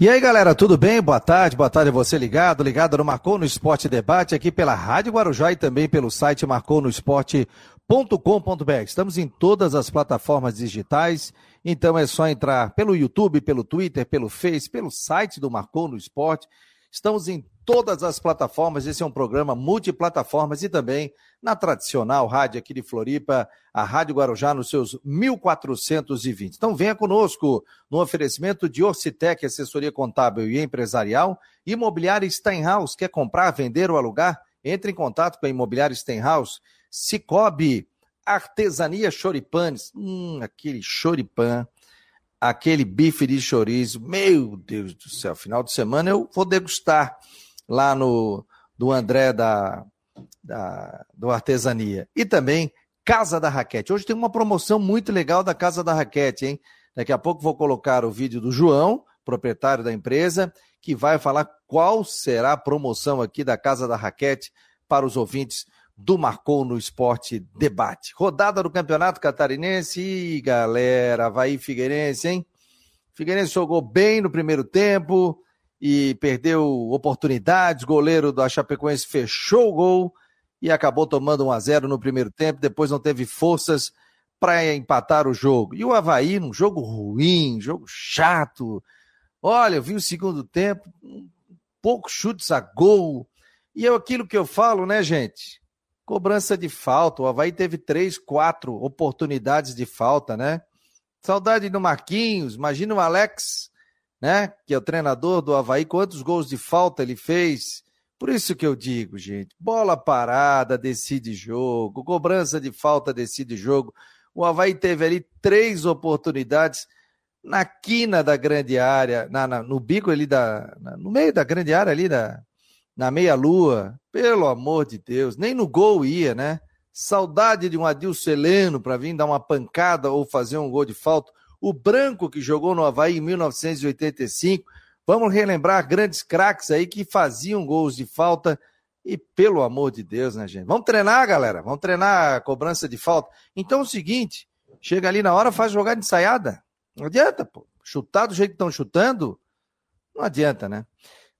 E aí, galera, tudo bem? Boa tarde, boa tarde a você ligado, ligado no Marcou no Esporte Debate, aqui pela Rádio Guarujá e também pelo site marconosport.com.br. Estamos em todas as plataformas digitais, então é só entrar pelo YouTube, pelo Twitter, pelo Face, pelo site do Marcou no Esporte. Estamos em todas as plataformas. Esse é um programa multiplataformas e também na tradicional rádio aqui de Floripa, a Rádio Guarujá, nos seus 1420. Então venha conosco no oferecimento de Orcitec, assessoria contábil e empresarial, Imobiliária Steinhaus, quer comprar, vender ou alugar? Entre em contato com a Imobiliária Steinhaus, Cicobi, Artesania Choripanes, hum, aquele choripan, aquele bife de chorizo, meu Deus do céu, final de semana eu vou degustar lá no do André da, da do Artesania. E também Casa da Raquete. Hoje tem uma promoção muito legal da Casa da Raquete, hein? Daqui a pouco vou colocar o vídeo do João, proprietário da empresa, que vai falar qual será a promoção aqui da Casa da Raquete para os ouvintes do Marcou no Esporte Debate. Rodada do Campeonato Catarinense. Ih, galera, Havaí Figueirense, hein? Figueirense jogou bem no primeiro tempo, e perdeu oportunidades. Goleiro do Chapecoense fechou o gol e acabou tomando 1 a 0 no primeiro tempo. Depois não teve forças para empatar o jogo. E o Havaí, num jogo ruim, jogo chato. Olha, eu vi o segundo tempo, poucos chutes a gol. E é aquilo que eu falo, né, gente? Cobrança de falta. O Havaí teve três, quatro oportunidades de falta, né? Saudade do Marquinhos. Imagina o Alex né? Que é o treinador do Havaí, quantos gols de falta ele fez. Por isso que eu digo, gente, bola parada decide jogo, cobrança de falta decide jogo. O Havaí teve ali três oportunidades na quina da grande área, na, na no bico ali da. Na, no meio da grande área ali, da, na meia-lua. Pelo amor de Deus, nem no gol ia, né? Saudade de um Adilson Heleno para vir dar uma pancada ou fazer um gol de falta o Branco, que jogou no Havaí em 1985. Vamos relembrar grandes craques aí que faziam gols de falta. E pelo amor de Deus, né, gente? Vamos treinar, galera. Vamos treinar a cobrança de falta. Então é o seguinte: chega ali na hora, faz jogada ensaiada. Não adianta, pô. Chutar do jeito que estão chutando, não adianta, né?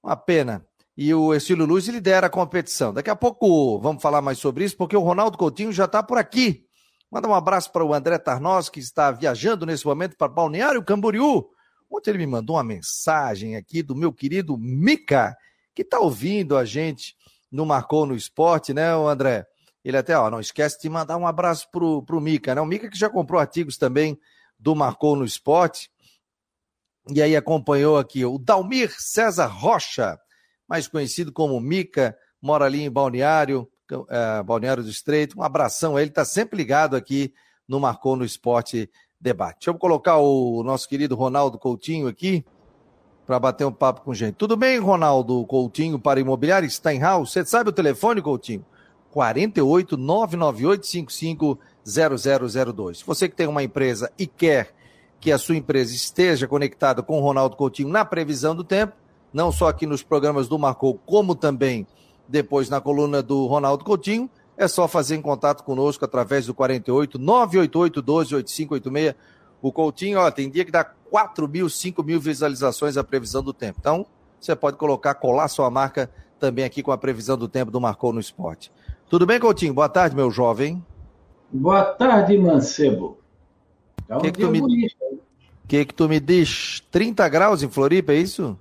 Uma pena. E o Estilo Luz lidera a competição. Daqui a pouco vamos falar mais sobre isso, porque o Ronaldo Coutinho já está por aqui. Manda um abraço para o André Tarnós, que está viajando nesse momento para Balneário Camboriú. Ontem ele me mandou uma mensagem aqui do meu querido Mica, que está ouvindo a gente no Marcou no Esporte, né, André? Ele até, ó, não esquece de mandar um abraço pro, pro Mica, né? O Mica que já comprou artigos também do Marcou no Esporte. E aí acompanhou aqui o Dalmir César Rocha, mais conhecido como Mica, mora ali em Balneário, uh, Balneário do Estreito. Um abração a ele, está sempre ligado aqui no Marcou no Esporte Debate. Deixa eu colocar o nosso querido Ronaldo Coutinho aqui para bater um papo com gente. Tudo bem, Ronaldo Coutinho, para Imobiliário Steinhaus? Você sabe o telefone, Coutinho? 48 998 55 0002. Você que tem uma empresa e quer que a sua empresa esteja conectada com o Ronaldo Coutinho na previsão do tempo, não só aqui nos programas do Marcou, como também depois na coluna do Ronaldo Coutinho. É só fazer em contato conosco através do 48 988 12 8586. O Coutinho, ó, tem dia que dá 4 mil, 5 mil visualizações a previsão do tempo. Então, você pode colocar, colar sua marca também aqui com a previsão do tempo do Marcou no Esporte. Tudo bem, Coutinho? Boa tarde, meu jovem. Boa tarde, Mancebo. O é que, que, tu me... que, que tu me diz? 30 graus em Floripa, é isso?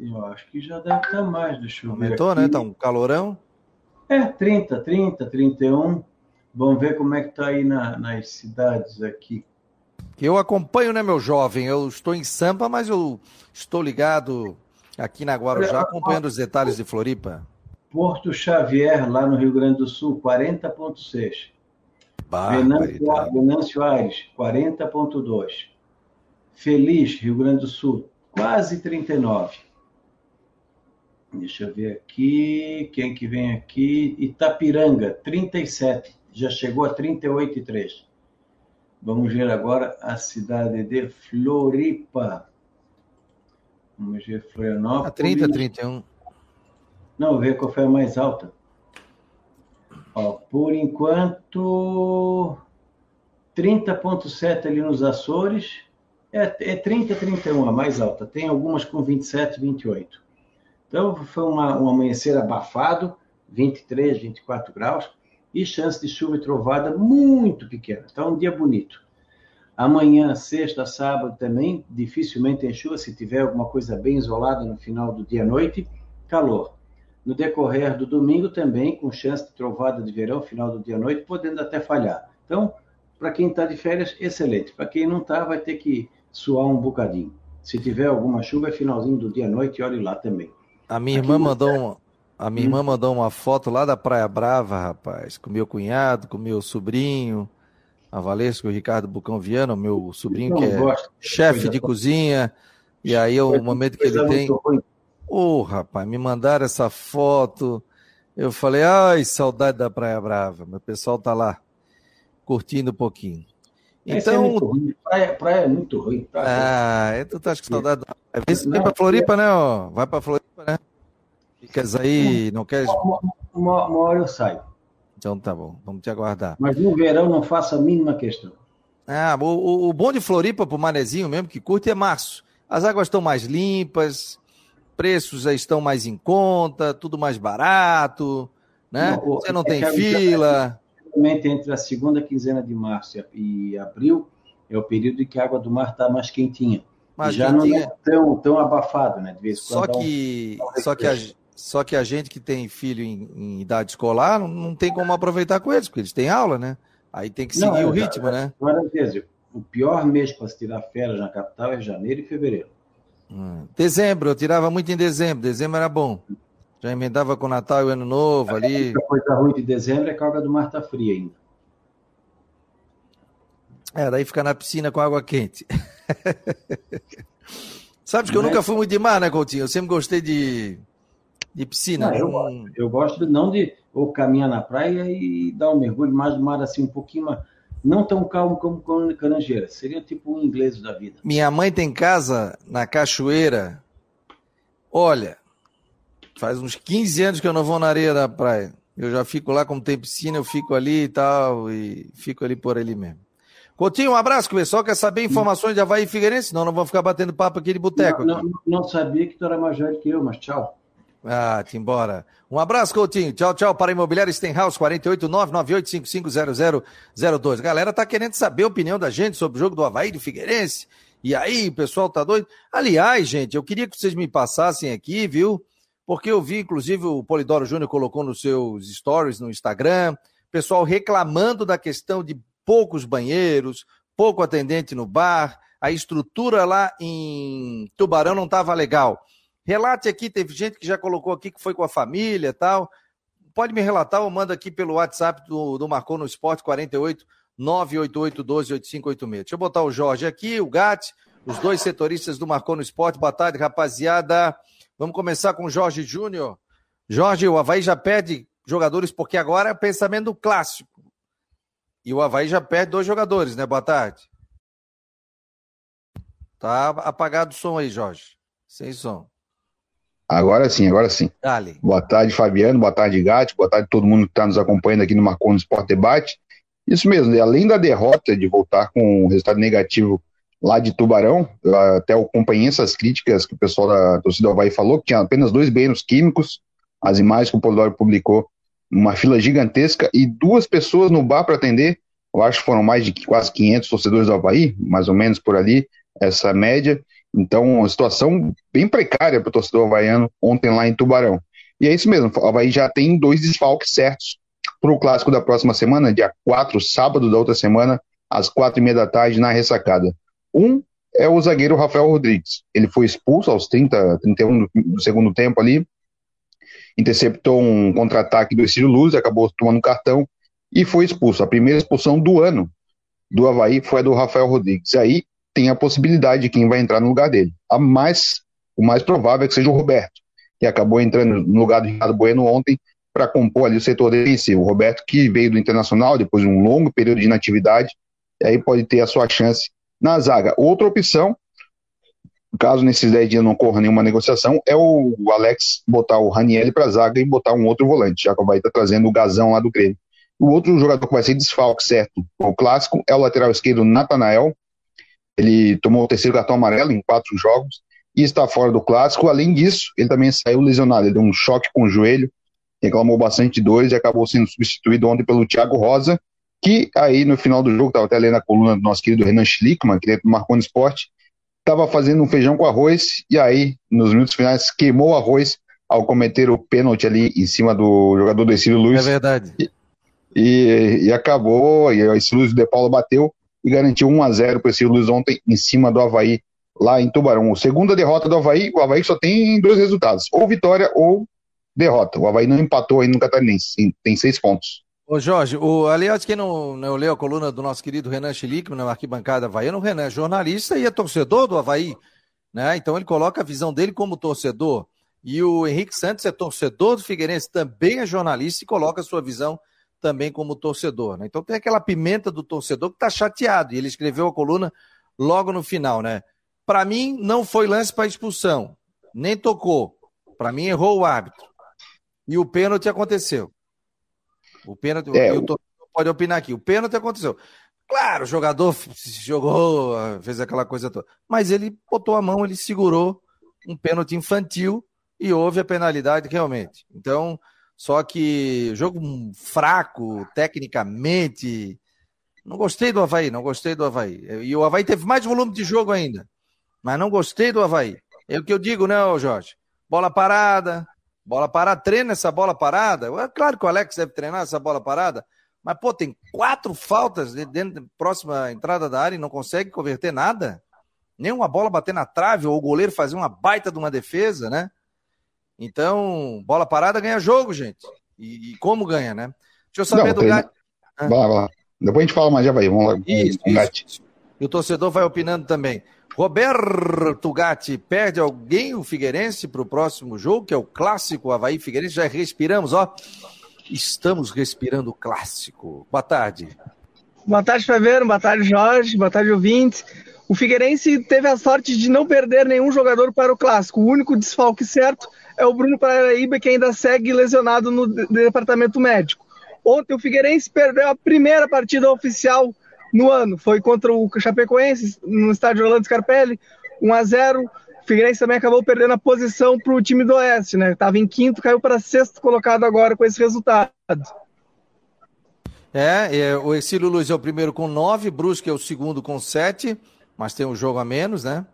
Eu acho que já deve estar mais, deixa eu Aumentou, ver. Aumentou, né? Tá um calorão? É, 30, 30, 31. Vamos ver como é que tá aí na, nas cidades aqui. Eu acompanho, né, meu jovem? Eu estou em Sampa, mas eu estou ligado aqui na Guarujá, acompanhando os detalhes de Floripa. Porto Xavier, lá no Rio Grande do Sul, 40,6. Venâncio Aires, 40,2. Feliz, Rio Grande do Sul, quase 39. Deixa eu ver aqui. Quem que vem aqui? Itapiranga, 37. Já chegou a 38,3. Vamos ver agora a cidade de Floripa. Vamos ver Florianópolis. A 30, 31. Não, ver qual foi a mais alta. Ó, por enquanto, 30,7 ali nos Açores É, é 30, 31 a mais alta. Tem algumas com 27, 28. Então, foi uma, um amanhecer abafado, 23, 24 graus, e chance de chuva e trovada muito pequena. Está um dia bonito. Amanhã, sexta, sábado também, dificilmente tem chuva, se tiver alguma coisa bem isolada no final do dia à noite, calor. No decorrer do domingo também, com chance de trovada de verão, final do dia à noite, podendo até falhar. Então, para quem está de férias, excelente. Para quem não está, vai ter que suar um bocadinho. Se tiver alguma chuva, é finalzinho do dia à noite, olhe lá também. A minha Aqui irmã mandou um, a minha hum. irmã mandou uma foto lá da Praia Brava, rapaz, com meu cunhado, com meu sobrinho, a Valesca, o Ricardo Bucão Viana, meu sobrinho que é chefe de cozinha. E aí é o momento que ele tem. Ô, oh, rapaz, me mandaram essa foto. Eu falei, ai, saudade da Praia Brava. Meu pessoal tá lá curtindo um pouquinho. É então. É praia, praia, é muito ruim. Praia. Ah, é, tu tá com saudade. Vem, vem pra Floripa, né? Ó. Vai pra Floripa, né? Ficas aí, não queres. Uma, uma, uma hora eu saio. Então tá bom, vamos te aguardar. Mas no verão não faço a mínima questão. Ah, o, o, bom de Floripa pro Manezinho mesmo que curte é março. As águas estão mais limpas, preços estão mais em conta, tudo mais barato, né? Não, Você não é tem fila. Realmente entre a segunda quinzena de março e abril é o período em que a água do mar está mais quentinha. Mas já não é tão, tão abafado, né? De vez só que, um, só que a, só que a gente que tem filho em, em idade escolar não, não, tem como aproveitar com eles, porque eles têm aula, né? Aí tem que seguir não, o ritmo, já, né? Várias vezes. O pior mês para se tirar férias na capital é janeiro e fevereiro. Hum. Dezembro, eu tirava muito em dezembro. Dezembro era bom. Já emendava com Natal e Ano Novo ali. A coisa ruim de dezembro é que a água do mar tá fria ainda. É, daí fica na piscina com água quente. Sabe que eu nunca fui muito de mar, né, Coutinho? Eu sempre gostei de de piscina. Não, eu, gosto, eu gosto não de ou caminhar na praia e dar um mergulho mais no mar assim um pouquinho mais, não tão calmo como com Carangeira. Seria tipo um inglês da vida. Minha mãe tem casa na cachoeira. Olha, faz uns 15 anos que eu não vou na areia da praia. Eu já fico lá, como tem piscina, eu fico ali e tal, e fico ali por ali mesmo. Coutinho, um abraço, que o pessoal quer saber informações de Havaí e Figueirense, senão não vão ficar batendo papo aqui de boteco. Não, não, não, sabia que tu era mais velho que eu, mas tchau. Ah, te embora. Um abraço, Coutinho. Tchau, tchau para a Imobiliária Stenhouse, 48998550002. Galera tá querendo saber a opinião da gente sobre o jogo do Havaí do Figueirense. E aí, o pessoal tá doido? Aliás, gente, eu queria que vocês me passassem aqui, viu? Porque eu vi, inclusive, o Polidoro Júnior colocou nos seus stories no Instagram, pessoal reclamando da questão de poucos banheiros, pouco atendente no bar, a estrutura lá em Tubarão não estava legal. Relate aqui, teve gente que já colocou aqui que foi com a família e tal. Pode me relatar ou manda aqui pelo WhatsApp do, do Marcou no Esporte 48 988 12 8586. Deixa eu botar o Jorge aqui, o Gatti, os dois setoristas do Marcou no Esporte. Boa tarde, rapaziada. Vamos começar com o Jorge Júnior. Jorge, o Havaí já perde jogadores porque agora é pensamento clássico. E o Havaí já perde dois jogadores, né? Boa tarde. Tá apagado o som aí, Jorge. Sem som. Agora sim, agora sim. Dale. Boa tarde, Fabiano. Boa tarde, Gatti. Boa tarde a todo mundo que está nos acompanhando aqui no Marcon Sport Debate. Isso mesmo, além da derrota de voltar com um resultado negativo lá de Tubarão, até eu acompanhei essas críticas que o pessoal da torcida Havaí falou, que tinha apenas dois banheiros químicos, as imagens que o Polidoro publicou, uma fila gigantesca e duas pessoas no bar para atender. Eu acho que foram mais de quase 500 torcedores do Havaí, mais ou menos por ali, essa média. Então, uma situação bem precária para o torcedor havaiano ontem lá em Tubarão. E é isso mesmo, o Havaí já tem dois desfalques certos para o clássico da próxima semana, dia 4, sábado da outra semana, às quatro e meia da tarde, na ressacada. Um é o zagueiro Rafael Rodrigues. Ele foi expulso aos 30, 31 do, do segundo tempo ali, interceptou um contra-ataque do Estilo Luz, acabou tomando cartão e foi expulso. A primeira expulsão do ano do Havaí foi a do Rafael Rodrigues. Aí tem a possibilidade de quem vai entrar no lugar dele. A mais, o mais provável é que seja o Roberto, que acabou entrando no lugar do Ricardo Bueno ontem para compor ali o setor defensivo. O Roberto que veio do Internacional depois de um longo período de inatividade, aí pode ter a sua chance na zaga. Outra opção, caso nesses 10 dias não ocorra nenhuma negociação, é o Alex botar o Raniel para zaga e botar um outro volante, já que vai estar trazendo o Gazão lá do Grêmio. O outro jogador que vai ser desfalque, certo? O clássico é o lateral esquerdo Natanael, Ele tomou o terceiro cartão amarelo em quatro jogos e está fora do clássico. Além disso, ele também saiu lesionado. Ele deu um choque com o joelho, reclamou bastante dores e acabou sendo substituído ontem pelo Thiago Rosa, que aí no final do jogo, estava até lendo a coluna do nosso querido Renan Schlickman, que é marcou no esporte, estava fazendo um feijão com arroz e aí, nos minutos finais, queimou o arroz ao cometer o pênalti ali em cima do jogador do Exílio Luiz. É verdade. E, e, e acabou, e o Exílio Luiz de Paulo bateu e garantiu 1 a 0 para o Exílio Luiz ontem em cima do Havaí, lá em Tubarão. Segunda derrota do Havaí, o Havaí só tem dois resultados, ou vitória ou derrota. O Havaí não empatou ainda no Catarinense, tem seis pontos. Ô Jorge, o, aliás, quem não, não leu a coluna do nosso querido Renan Chilique na arquibancada havaiana, o Renan é jornalista e é torcedor do Havaí, né? Então ele coloca a visão dele como torcedor. E o Henrique Santos é torcedor do Figueirense, também é jornalista e coloca a sua visão também como torcedor, né? Então tem aquela pimenta do torcedor que tá chateado, e ele escreveu a coluna logo no final, né? Para mim, não foi lance para expulsão, nem tocou. Para mim, errou o árbitro. E o pênalti aconteceu. O pênalti, é, o pode opinar aqui. O pênalti aconteceu. Claro, o jogador jogou, fez aquela coisa toda. Mas ele botou a mão, ele segurou um pênalti infantil e houve a penalidade realmente. Então, só que jogo fraco, tecnicamente. Não gostei do Havaí, não gostei do Havaí. E o Havaí teve mais volume de jogo ainda. Mas não gostei do Havaí. É o que eu digo, né, Jorge? Bola parada, Bola parada, treina essa bola parada. É claro que o Alex deve treinar essa bola parada, mas, pô, tem quatro faltas dentro da próxima entrada da área e não consegue converter nada. Nem uma bola bater na trave ou o goleiro fazer uma baita de uma defesa, né? Então, bola parada ganha jogo, gente. E, e como ganha, né? Deixa eu saber não, do. Gatti. Vai, vai. Depois a gente fala mais, já vai. Vamos lá. Isso, isso. E o torcedor vai opinando também. Roberto Gatti perde alguém o Figueirense para o próximo jogo, que é o clássico Havaí Figueirense. Já respiramos, ó. Estamos respirando o clássico. Boa tarde. Boa tarde, Fabiano. Boa tarde, Jorge. Boa tarde, ouvintes. O Figueirense teve a sorte de não perder nenhum jogador para o clássico. O único desfalque certo é o Bruno Paraíba, que ainda segue lesionado no departamento médico. Ontem o Figueirense perdeu a primeira partida oficial no ano. Foi contra o Chapecoense, no estádio Orlando Scarpelli, 1 a 0 O Figueirense também acabou perdendo a posição para o time do Oeste, né? Estava em quinto, caiu para sexto colocado agora com esse resultado. É, é o Exílio Luiz é o primeiro com nove, Brusque é o segundo com sete, mas tem um jogo a menos, né?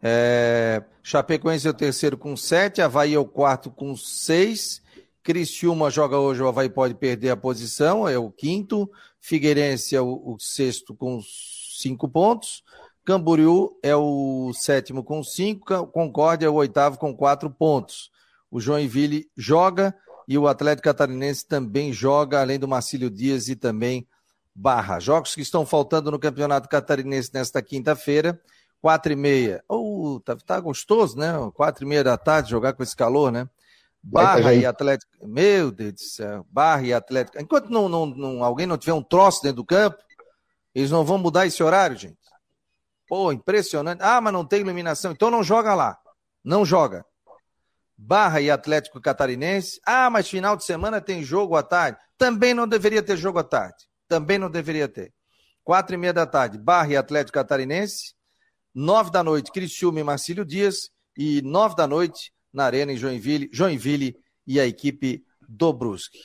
É, Chapecoense é o terceiro com sete, Havaí é o quarto com seis, Criciúma joga hoje, o Havaí pode perder a posição, é o quinto. Figueirense é o, o sexto com cinco pontos. Camboriú é o sétimo com cinco. Concórdia é o oitavo com quatro pontos. O Joinville joga e o Atlético Catarinense também joga, além do Marcílio Dias e também Barra. Jogos que estão faltando no Campeonato Catarinense nesta quinta-feira, quatro e meia. Oh, tá, tá gostoso, né? Quatro e meia da tarde jogar com esse calor, né? Barra e Atlético. Meu Deus do céu. Barra e Atlético. Enquanto não, não, não, alguém não tiver um troço dentro do campo, eles não vão mudar esse horário, gente. Pô, impressionante. Ah, mas não tem iluminação. Então não joga lá. Não joga. Barra e Atlético Catarinense. Ah, mas final de semana tem jogo à tarde. Também não deveria ter jogo à tarde. Também não deveria ter. Quatro e meia da tarde, Barra e Atlético Catarinense. Nove da noite, Criciúma e Marcílio Dias. E nove da noite, na Arena em Joinville, Joinville e a equipe do Brusque.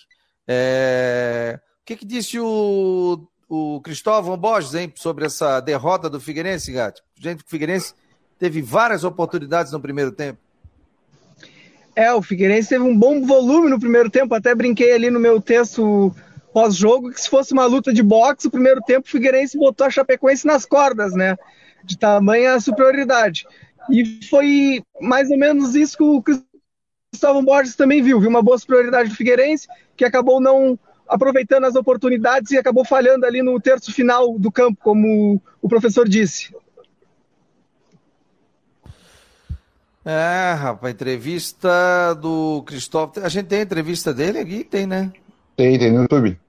É... O que, que disse o, o Cristóvão Borges hein, sobre essa derrota do Figueirense, Gato? Gente, o Figueirense teve várias oportunidades no primeiro tempo. É, o Figueirense teve um bom volume no primeiro tempo, até brinquei ali no meu texto pós-jogo que se fosse uma luta de boxe, o primeiro tempo o Figueirense botou a Chapecoense nas cordas, né? De tamanha superioridade. E foi mais ou menos isso que o Cristóvão Borges também viu. Viu uma boa superioridade do Figueirense, que acabou não aproveitando as oportunidades e acabou falhando ali no terço final do campo, como o professor disse. É, rapaz, entrevista do Cristóvão. A gente tem a entrevista dele aqui? Tem, né? Tem, tem no YouTube.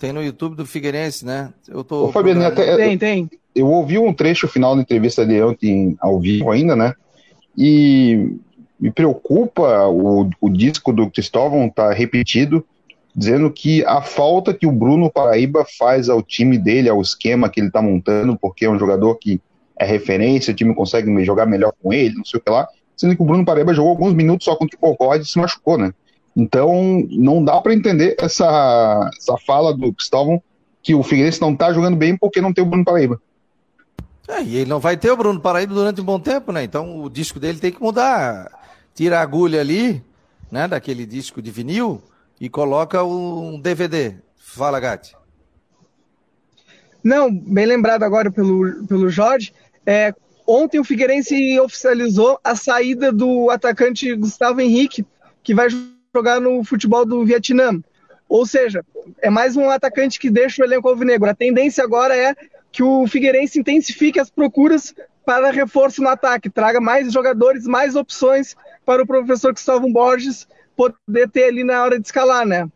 Tem no YouTube do Figueirense, né? Eu tô. Ô, Fabiano, até, tem, tem eu ouvi um trecho final da entrevista de ontem ao vivo ainda, né? E me preocupa o, o disco do Cristóvão tá repetido, dizendo que a falta que o Bruno Paraíba faz ao time dele, ao esquema que ele tá montando, porque é um jogador que é referência, o time consegue jogar melhor com ele, não sei o que lá, sendo que o Bruno Paraíba jogou alguns minutos só contra o Concorde e se machucou, né? Então, não dá para entender essa, essa fala do Cristóvão que o Figueirense não tá jogando bem porque não tem o Bruno Paraíba. É, e ele não vai ter o Bruno Paraíba durante um bom tempo, né? Então o disco dele tem que mudar. Tira a agulha ali, né, daquele disco de vinil e coloca um DVD. Fala, Gatti. Não, bem lembrado agora pelo, pelo Jorge. É, ontem o Figueirense oficializou a saída do atacante Gustavo Henrique, que vai jogar no futebol do Vietnã. Ou seja, é mais um atacante que deixa o elenco alvinegro. A tendência agora é que o Figueirense intensifique as procuras para reforço no ataque, traga mais jogadores, mais opções para o professor Cristóvão Borges poder ter ali na hora de escalar, né?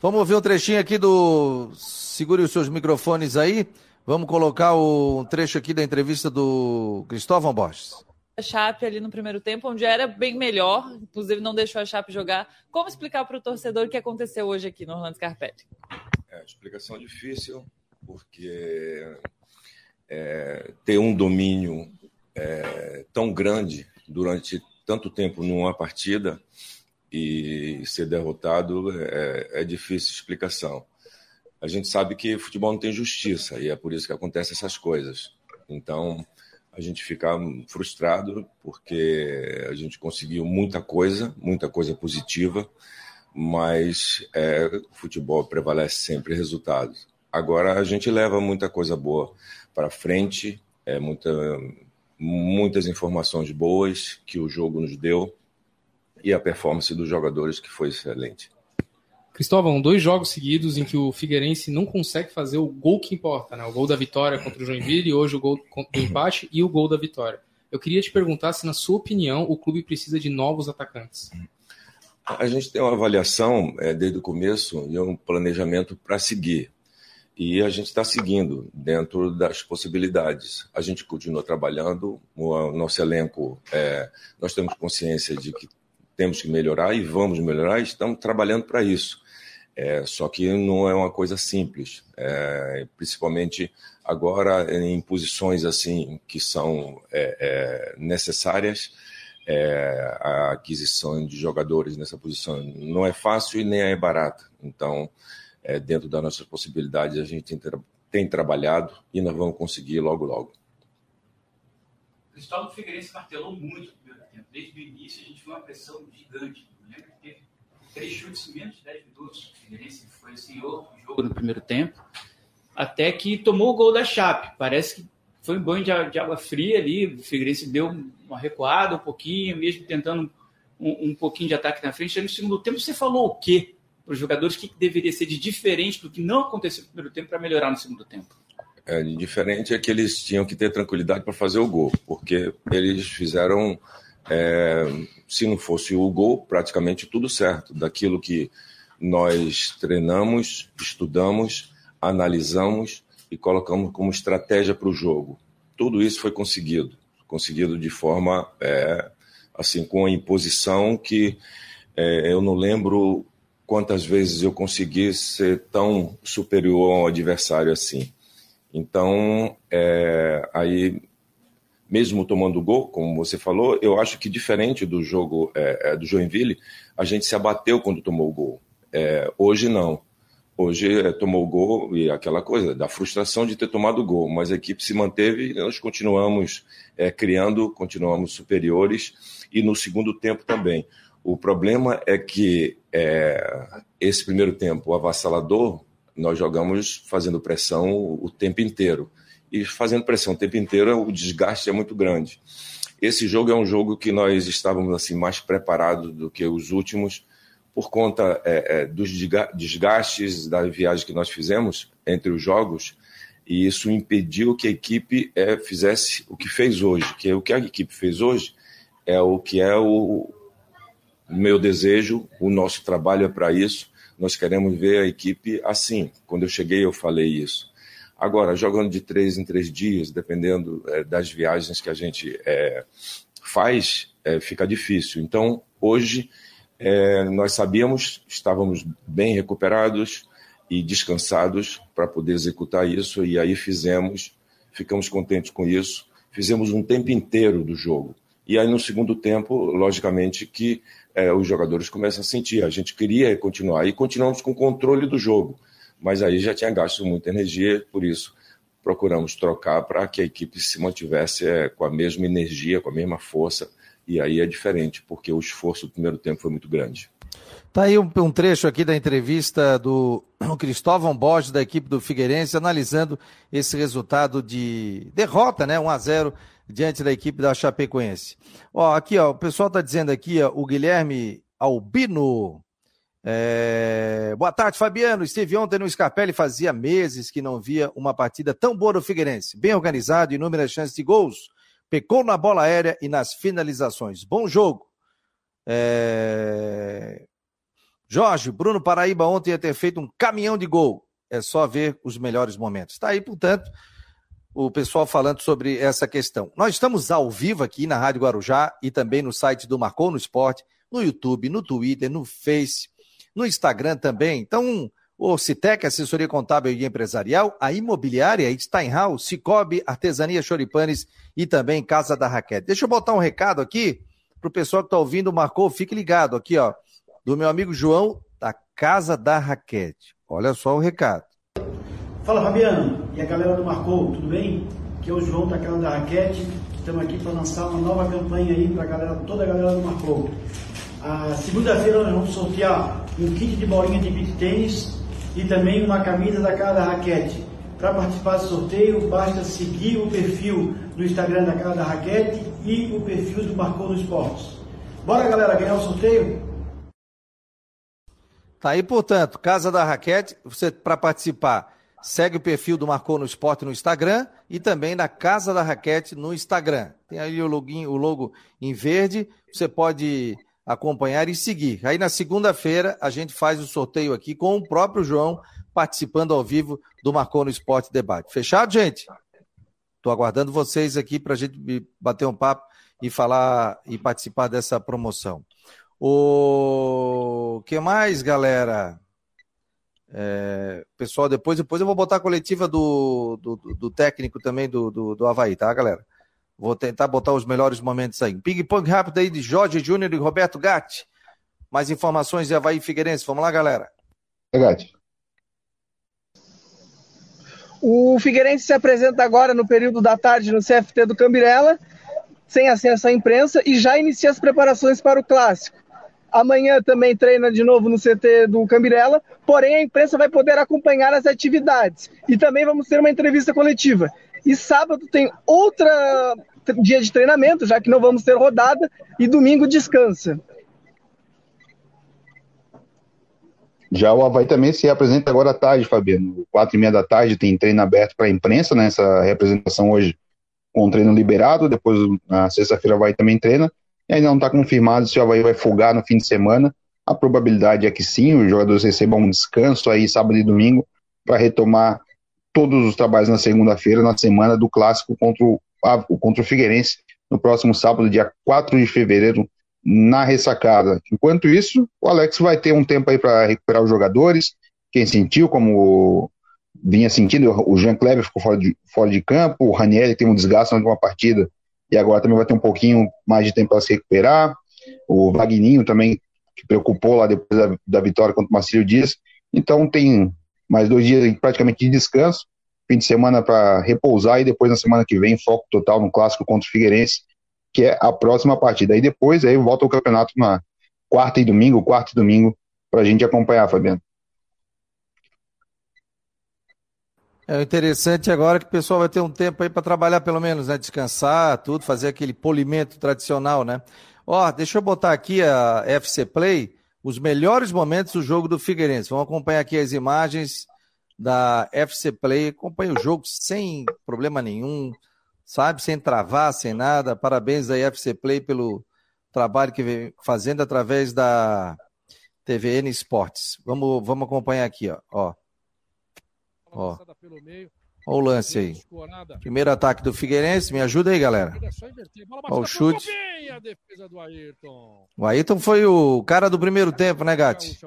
Vamos ouvir um trechinho aqui do. Segure os seus microfones aí. Vamos colocar um trecho aqui da entrevista do Cristóvão Borges a Chape ali no primeiro tempo, onde era bem melhor, inclusive não deixou a Chape jogar. Como explicar para o torcedor o que aconteceu hoje aqui no Orlando Scarpelli? É, explicação difícil, porque é, ter um domínio é, tão grande durante tanto tempo numa partida e ser derrotado é, é difícil explicação. A gente sabe que futebol não tem justiça e é por isso que acontecem essas coisas. Então, a gente fica frustrado porque a gente conseguiu muita coisa, muita coisa positiva, mas é, o futebol prevalece sempre resultados. Agora a gente leva muita coisa boa para frente, é muita, muitas informações boas que o jogo nos deu e a performance dos jogadores que foi excelente. Cristóvão, dois jogos seguidos em que o Figueirense não consegue fazer o gol que importa, né? O gol da vitória contra o Joinville e hoje o gol do empate e o gol da vitória. Eu queria te perguntar se, na sua opinião, o clube precisa de novos atacantes. A gente tem uma avaliação é, desde o começo e um planejamento para seguir. E a gente está seguindo dentro das possibilidades. A gente continua trabalhando, o nosso elenco, é, nós temos consciência de que temos que melhorar e vamos melhorar e estamos trabalhando para isso. É, só que não é uma coisa simples, é, principalmente agora em posições assim que são é, é necessárias. É, a aquisição de jogadores nessa posição não é fácil e nem é barata. Então, é, dentro das nossas possibilidades, a gente tem, tem trabalhado e nós vamos conseguir logo, logo. Cristóvão Figueirense martelou muito no primeiro tempo. Desde o início, a gente viu uma pressão gigante. Eu que teve três chutes em menos de 10 minutos. O Figueirense foi senhor do jogo no primeiro tempo, até que tomou o gol da Chape. Parece que foi um banho de, de água fria ali. O Figueirense deu uma recuada um pouquinho, mesmo tentando um, um pouquinho de ataque na frente. Aí no segundo tempo, você falou o quê para os jogadores? O que deveria ser de diferente do que não aconteceu no primeiro tempo para melhorar no segundo tempo? É, diferente é que eles tinham que ter tranquilidade para fazer o gol, porque eles fizeram é, se não fosse o gol, praticamente tudo certo. Daquilo que nós treinamos, estudamos, analisamos e colocamos como estratégia para o jogo. Tudo isso foi conseguido, conseguido de forma é, assim com a imposição que é, eu não lembro quantas vezes eu consegui ser tão superior ao adversário assim. Então, é, aí mesmo tomando gol, como você falou, eu acho que diferente do jogo é, é, do Joinville, a gente se abateu quando tomou o gol. É, hoje não. Hoje é, tomou o gol e aquela coisa da frustração de ter tomado o gol, mas a equipe se manteve e nós continuamos é, criando, continuamos superiores e no segundo tempo também. O problema é que é, esse primeiro tempo avassalador, nós jogamos fazendo pressão o tempo inteiro e fazendo pressão o tempo inteiro, o desgaste é muito grande. Esse jogo é um jogo que nós estávamos assim mais preparados do que os últimos, por conta é, é, dos desgastes da viagem que nós fizemos entre os jogos, e isso impediu que a equipe é, fizesse o que fez hoje, que é o que a equipe fez hoje é o que é o, o meu desejo, o nosso trabalho é para isso. Nós queremos ver a equipe assim. Quando eu cheguei, eu falei isso. Agora, jogando de três em três dias, dependendo é, das viagens que a gente é, faz, é, fica difícil. Então, hoje, nós sabíamos, estávamos bem recuperados e descansados para poder executar isso, e aí fizemos, ficamos contentes com isso. Fizemos um tempo inteiro do jogo. E aí, no segundo tempo, logicamente que os jogadores começam a sentir. A gente queria continuar e continuamos com o controle do jogo. Mas aí já tinha gasto muita energia, por isso procuramos trocar para que a equipe se mantivesse é, com a mesma energia, com a mesma força. E aí é diferente, porque o esforço do primeiro tempo foi muito grande. Tá aí um, um, trecho aqui da entrevista do Cristóvão Borges, da equipe do Figueirense, analisando esse resultado de derrota, né? 1 a 0 diante da equipe da Chapecoense. Ó, aqui, ó, o pessoal tá dizendo aqui, ó, o Guilherme Albino. É... Boa tarde, Fabiano. Esteve ontem no Scarpelli, fazia meses que não via uma partida tão boa do Figueirense. Bem organizado, inúmeras chances de gols. Pecou na bola aérea e nas finalizações. Bom jogo. É... Jorge, Bruno Paraíba ontem ia ter feito um caminhão de gol. É só ver os melhores momentos. Está aí, portanto, o pessoal falando sobre essa questão. Nós estamos ao vivo aqui na Rádio Guarujá e também no site do Marcou no Esporte, no YouTube, no Twitter, no Face, no Instagram também. Então, o Citec, assessoria contábil e empresarial, a imobiliária Steinhaus, Cicobi, Artesania Choripanes e também Casa da Raquete. Deixa eu botar um recado aqui para o pessoal que está ouvindo, marcou, fique ligado aqui, ó do meu amigo João, da Casa da Raquete. Olha só o recado. Fala Fabiano e a galera do Marcou, tudo bem? Aqui é o João da Casa da Raquete. Estamos aqui para lançar uma nova campanha aí para galera, toda a galera do Marcou. Segunda-feira nós vamos sortear um kit de bolinha de beat tênis e também uma camisa da Casa da Raquete. Para participar do sorteio, basta seguir o perfil do Instagram da Casa da Raquete e o perfil do Marcou no Esportes. Bora galera, ganhar o sorteio? Tá aí, portanto, Casa da Raquete, você para participar, segue o perfil do Marcou no Esporte no Instagram e também na Casa da Raquete no Instagram. Tem aí o, login, o logo em verde, você pode acompanhar e seguir. Aí na segunda-feira a gente faz o sorteio aqui com o próprio João participando ao vivo do Marcou no Esporte Debate. Fechado, gente? Estou aguardando vocês aqui para a gente bater um papo e falar e participar dessa promoção. O que mais, galera? É, pessoal, depois, depois eu vou botar a coletiva do, do, do técnico também do, do, do Havaí, tá, galera? Vou tentar botar os melhores momentos aí. Ping-pong rápido aí de Jorge Júnior e Roberto Gatti. Mais informações de Havaí Figueirense. Vamos lá, galera. É, Gatti. O Figueirense se apresenta agora no período da tarde no CFT do Cambirela, sem acesso à imprensa, e já inicia as preparações para o clássico. Amanhã também treina de novo no CT do Cambirela, porém a imprensa vai poder acompanhar as atividades. E também vamos ter uma entrevista coletiva. E sábado tem outra dia de treinamento, já que não vamos ter rodada, e domingo descansa. Já o Havaí também se apresenta agora à tarde, Fabiano. Quatro e meia da tarde tem treino aberto para a imprensa, né? representação hoje com treino liberado. Depois, na sexta-feira, o Havaí também treina. E ainda não está confirmado se o Havaí vai folgar no fim de semana. A probabilidade é que sim, os jogadores recebam um descanso aí sábado e domingo para retomar todos os trabalhos na segunda-feira, na semana do clássico contra o, contra o Figueirense, no próximo sábado, dia 4 de fevereiro, na ressacada. Enquanto isso, o Alex vai ter um tempo aí para recuperar os jogadores, quem sentiu, como vinha sentindo, o Jean Kleber ficou fora de, fora de campo, o Ranieri tem um desgaste na última partida, e agora também vai ter um pouquinho mais de tempo para se recuperar. O Vagninho também, que preocupou lá depois da, da vitória contra o Marcílio Dias. Então tem mais dois dias praticamente de descanso, fim de semana para repousar e depois na semana que vem foco total no clássico contra o Figueirense, que é a próxima partida. Aí depois aí volta o campeonato na quarta e domingo, quarto e domingo, para a gente acompanhar, Fabiano. É interessante agora que o pessoal vai ter um tempo aí para trabalhar pelo menos, né? Descansar, tudo, fazer aquele polimento tradicional, né? Ó, deixa eu botar aqui a FC Play, os melhores momentos do jogo do Figueirense. Vamos acompanhar aqui as imagens da FC Play. Acompanha o jogo sem problema nenhum, sabe? Sem travar, sem nada. Parabéns aí, FC Play, pelo trabalho que vem fazendo através da TVN Esportes. Vamos, vamos acompanhar aqui, ó. ó. Ó. Olha o lance aí. Primeiro ataque do Figueirense. Me ajuda aí, galera. Olha o chute. O Ayrton foi o cara do primeiro tempo, né, Gatti?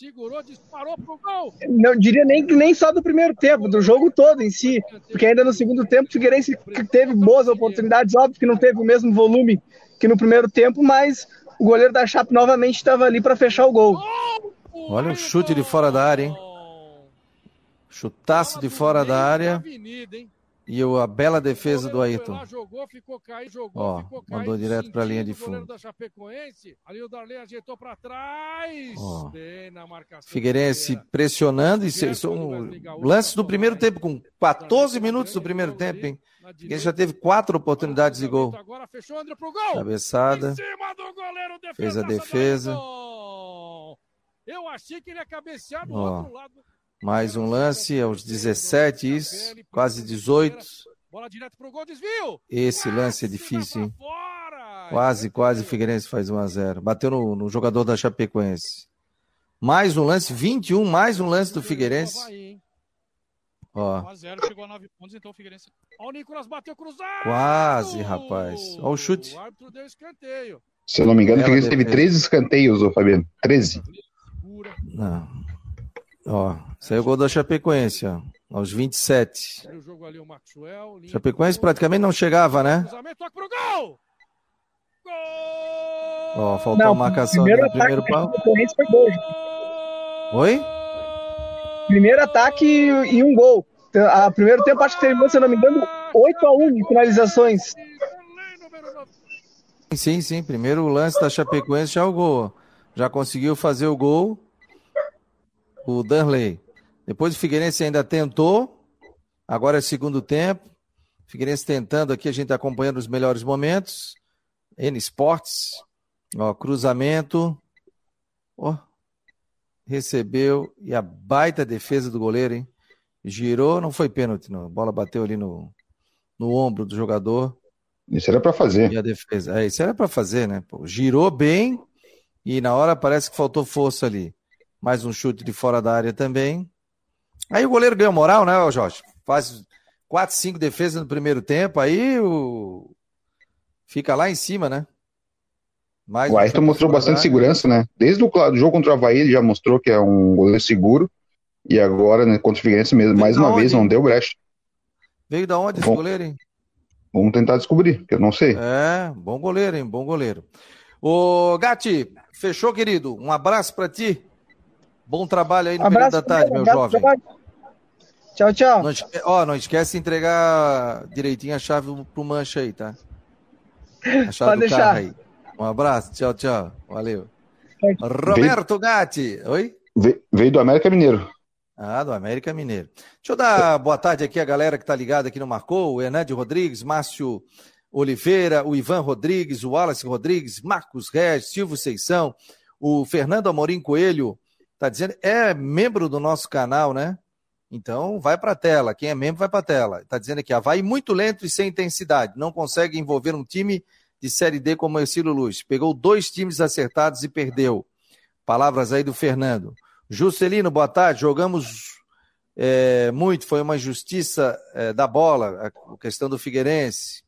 segurou, disparou pro gol. Não diria nem, nem só do primeiro tempo, do jogo todo em si. Porque ainda no segundo tempo o Figueirense teve boas oportunidades, óbvio que não teve o mesmo volume que no primeiro tempo, mas o goleiro da Chape novamente estava ali para fechar o gol. Olha o chute de fora da área, hein? Chutaço de fora da área. E a bela defesa do Ayrton. Jogou, ficou cair, jogou, Ó, mandou direto para a linha de fundo. Ó, Figueirense pressionando. E são lances do primeiro tempo, com 14 minutos do primeiro tempo, hein? Ele já teve quatro oportunidades de gol. Cabeçada. Fez a defesa. Eu achei que ele ia cabecear do outro lado. Mais um lance aos 17, isso, quase 18. Esse lance é difícil, hein? Quase, quase Figueirense faz 1 a 0 Bateu no, no jogador da Chapecoense. Mais um lance, 21, mais um lance do Figueirense. Ó. Então quase, rapaz. Olha o chute. Se eu não me engano, o Figueirense teve 13 escanteios, ô Fabiano. 13. Não. Ó, saiu o gol da Chapecoense, ó, aos 27. Chapecoense praticamente não chegava, né? Ó, faltou não, a marcação no primeiro pau. Oi? Primeiro ataque e um gol. A primeiro tempo acho que terminou, se não me engano, 8 a 1 em finalizações. Sim, sim, primeiro lance da Chapecoense já o gol. Já conseguiu fazer o gol o Danley. Depois o Figueirense ainda tentou, agora é segundo tempo. Figueirense tentando aqui, a gente acompanhando os melhores momentos. N Sports, ó, cruzamento. Ó, recebeu e a baita defesa do goleiro, hein? Girou, não foi pênalti, não. A bola bateu ali no, no ombro do jogador. Isso era para fazer. E a defesa. É, isso era para fazer, né? Pô, girou bem e na hora parece que faltou força ali. Mais um chute de fora da área também. Aí o goleiro ganhou moral, né, Jorge? Faz quatro, cinco defesas no primeiro tempo, aí o... fica lá em cima, né? Mais o Ayrton mostrou bastante segurança, né? Desde o jogo contra o Havaí ele já mostrou que é um goleiro seguro. E agora, né, contra o Figueirense mesmo, mais uma onde? vez, não deu brecha. Veio da onde esse bom, goleiro, hein? Vamos tentar descobrir, que eu não sei. É, bom goleiro, hein? Bom goleiro. Ô, Gatti, fechou, querido? Um abraço para ti. Bom trabalho aí no Abraço, período da tarde, meu jovem. Tchau, tchau. Não esque... Não esquece de entregar direitinho a chave pro mancha aí, tá? A chave Pode do deixar. carro aí. Um abraço, tchau, tchau. Valeu. Roberto veio... Gatti, oi? Veio do América Mineiro. Ah, do América Mineiro. Deixa eu dar boa tarde aqui a galera que tá ligada aqui no Marcou, o Hernande Rodrigues, Márcio Oliveira, o Ivan Rodrigues, o Wallace Rodrigues, Marcos Regis, Silvio Seição, o Fernando Amorim Coelho, Tá dizendo, é membro do nosso canal, né? Então vai para a tela. Quem é membro vai para a tela. Tá dizendo aqui, vai muito lento e sem intensidade. Não consegue envolver um time de Série D como o Ercílio Luz. Pegou dois times acertados e perdeu. Palavras aí do Fernando. Juscelino, boa tarde. Jogamos é, muito, foi uma injustiça é, da bola, a questão do Figueirense.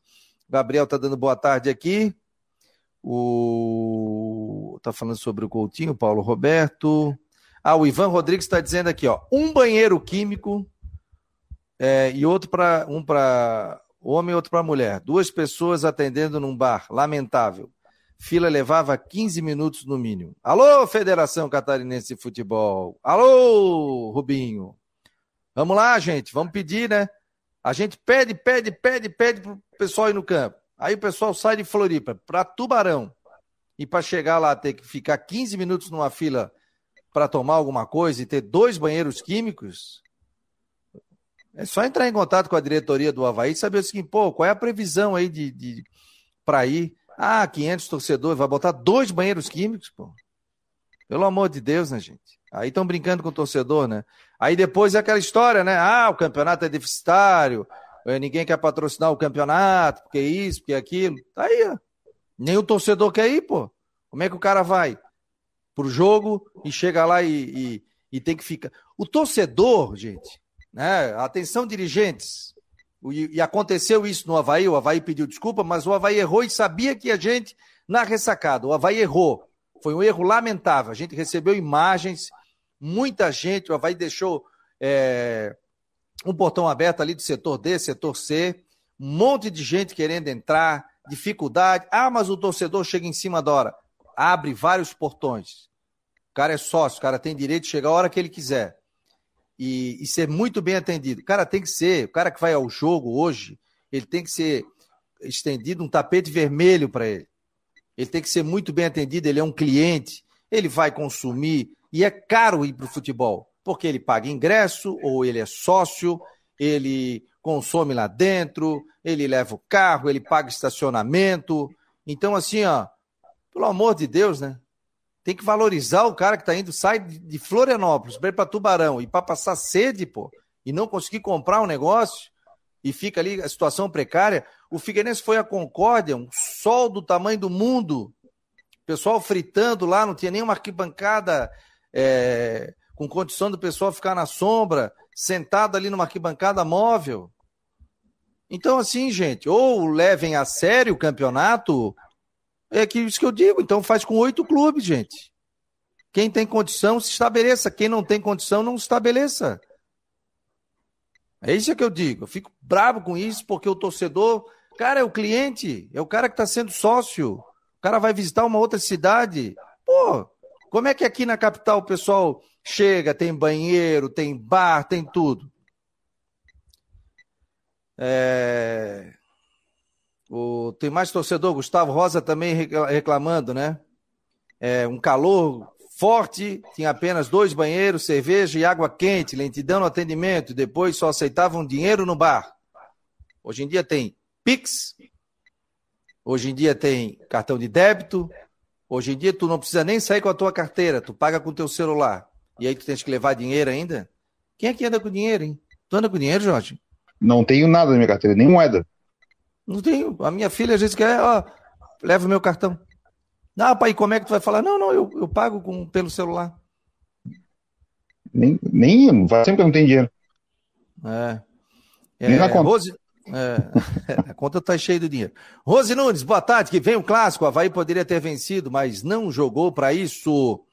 Gabriel tá dando boa tarde aqui. O tá falando sobre o Coutinho, Paulo Roberto. Ah, o Ivan Rodrigues está dizendo aqui, ó, um banheiro químico é, e outro para um para homem e outro para mulher. Duas pessoas atendendo num bar, lamentável. Fila levava 15 minutos no mínimo. Alô, Federação Catarinense de Futebol. Alô, Rubinho. Vamos lá, gente, vamos pedir, né? A gente pede, pede, pede, pede pro pessoal ir no campo. Aí o pessoal sai de Floripa para Tubarão. E para chegar lá ter que ficar 15 minutos numa fila para tomar alguma coisa e ter dois banheiros químicos, é só entrar em contato com a diretoria do Havaí e saber o seguinte, pô, qual é a previsão aí de, de para ir? Ah, 500 torcedores, vai botar dois banheiros químicos, pô. Pelo amor de Deus, né, gente? Aí estão brincando com o torcedor, né? Aí depois é aquela história, né? Ah, o campeonato é deficitário, é, ninguém quer patrocinar o campeonato, porque isso, porque aquilo. Aí, ó. Nem o torcedor quer ir, pô. Como é que o cara vai? Pro jogo e chega lá e, e, e tem que ficar. O torcedor, gente, né? Atenção, dirigentes. E, e aconteceu isso no Havaí, o Havaí pediu desculpa, mas o Havaí errou e sabia que a gente, na ressacada, o Havaí errou. Foi um erro lamentável. A gente recebeu imagens muita gente, o Havaí deixou é, um portão aberto ali do setor D, setor C, um monte de gente querendo entrar, dificuldade. Ah, mas o torcedor chega em cima da hora. Abre vários portões. O cara é sócio, o cara tem direito de chegar a hora que ele quiser. E, e ser muito bem atendido. O cara tem que ser, o cara que vai ao jogo hoje, ele tem que ser estendido um tapete vermelho para ele. Ele tem que ser muito bem atendido, ele é um cliente, ele vai consumir, e é caro ir para o futebol, porque ele paga ingresso, ou ele é sócio, ele consome lá dentro, ele leva o carro, ele paga estacionamento. Então, assim, ó, pelo amor de Deus, né? Tem que valorizar o cara que tá indo, sai de Florianópolis para ir para Tubarão e para passar sede, pô, e não conseguir comprar um negócio e fica ali a situação precária. O Figueirense foi a Concórdia, um sol do tamanho do mundo, pessoal fritando lá, não tinha nenhuma arquibancada é, com condição do pessoal ficar na sombra, sentado ali numa arquibancada móvel. Então, assim, gente, ou levem a sério o campeonato, é que isso que eu digo, então faz com oito clubes, gente. Quem tem condição se estabeleça, quem não tem condição não se estabeleça. É isso que eu digo. Eu fico bravo com isso porque o torcedor Cara, é o cliente, é o cara que está sendo sócio. O cara vai visitar uma outra cidade. Pô, como é que aqui na capital o pessoal chega, tem banheiro, tem bar, tem tudo? É... O... Tem mais torcedor, Gustavo Rosa também reclamando, né? É, um calor forte, tinha apenas dois banheiros, cerveja e água quente, lentidão no atendimento, depois só aceitavam dinheiro no bar. Hoje em dia tem Pix. Hoje em dia tem cartão de débito. Hoje em dia tu não precisa nem sair com a tua carteira, tu paga com o teu celular. E aí tu tens que levar dinheiro ainda? Quem é que anda com dinheiro, hein? Tu anda com dinheiro, Jorge? Não tenho nada na minha carteira, nem moeda. Não tenho. A minha filha às vezes quer, ó, leva o meu cartão. Ah, pai, como é que tu vai falar? Não, não, eu, eu pago com, pelo celular. Nem, nem vai sempre que não tem dinheiro. É. é nem na conta. Rose, é, a conta está cheia de dinheiro. Rose Nunes, boa tarde. Que vem o clássico. O Havaí poderia ter vencido, mas não jogou para isso.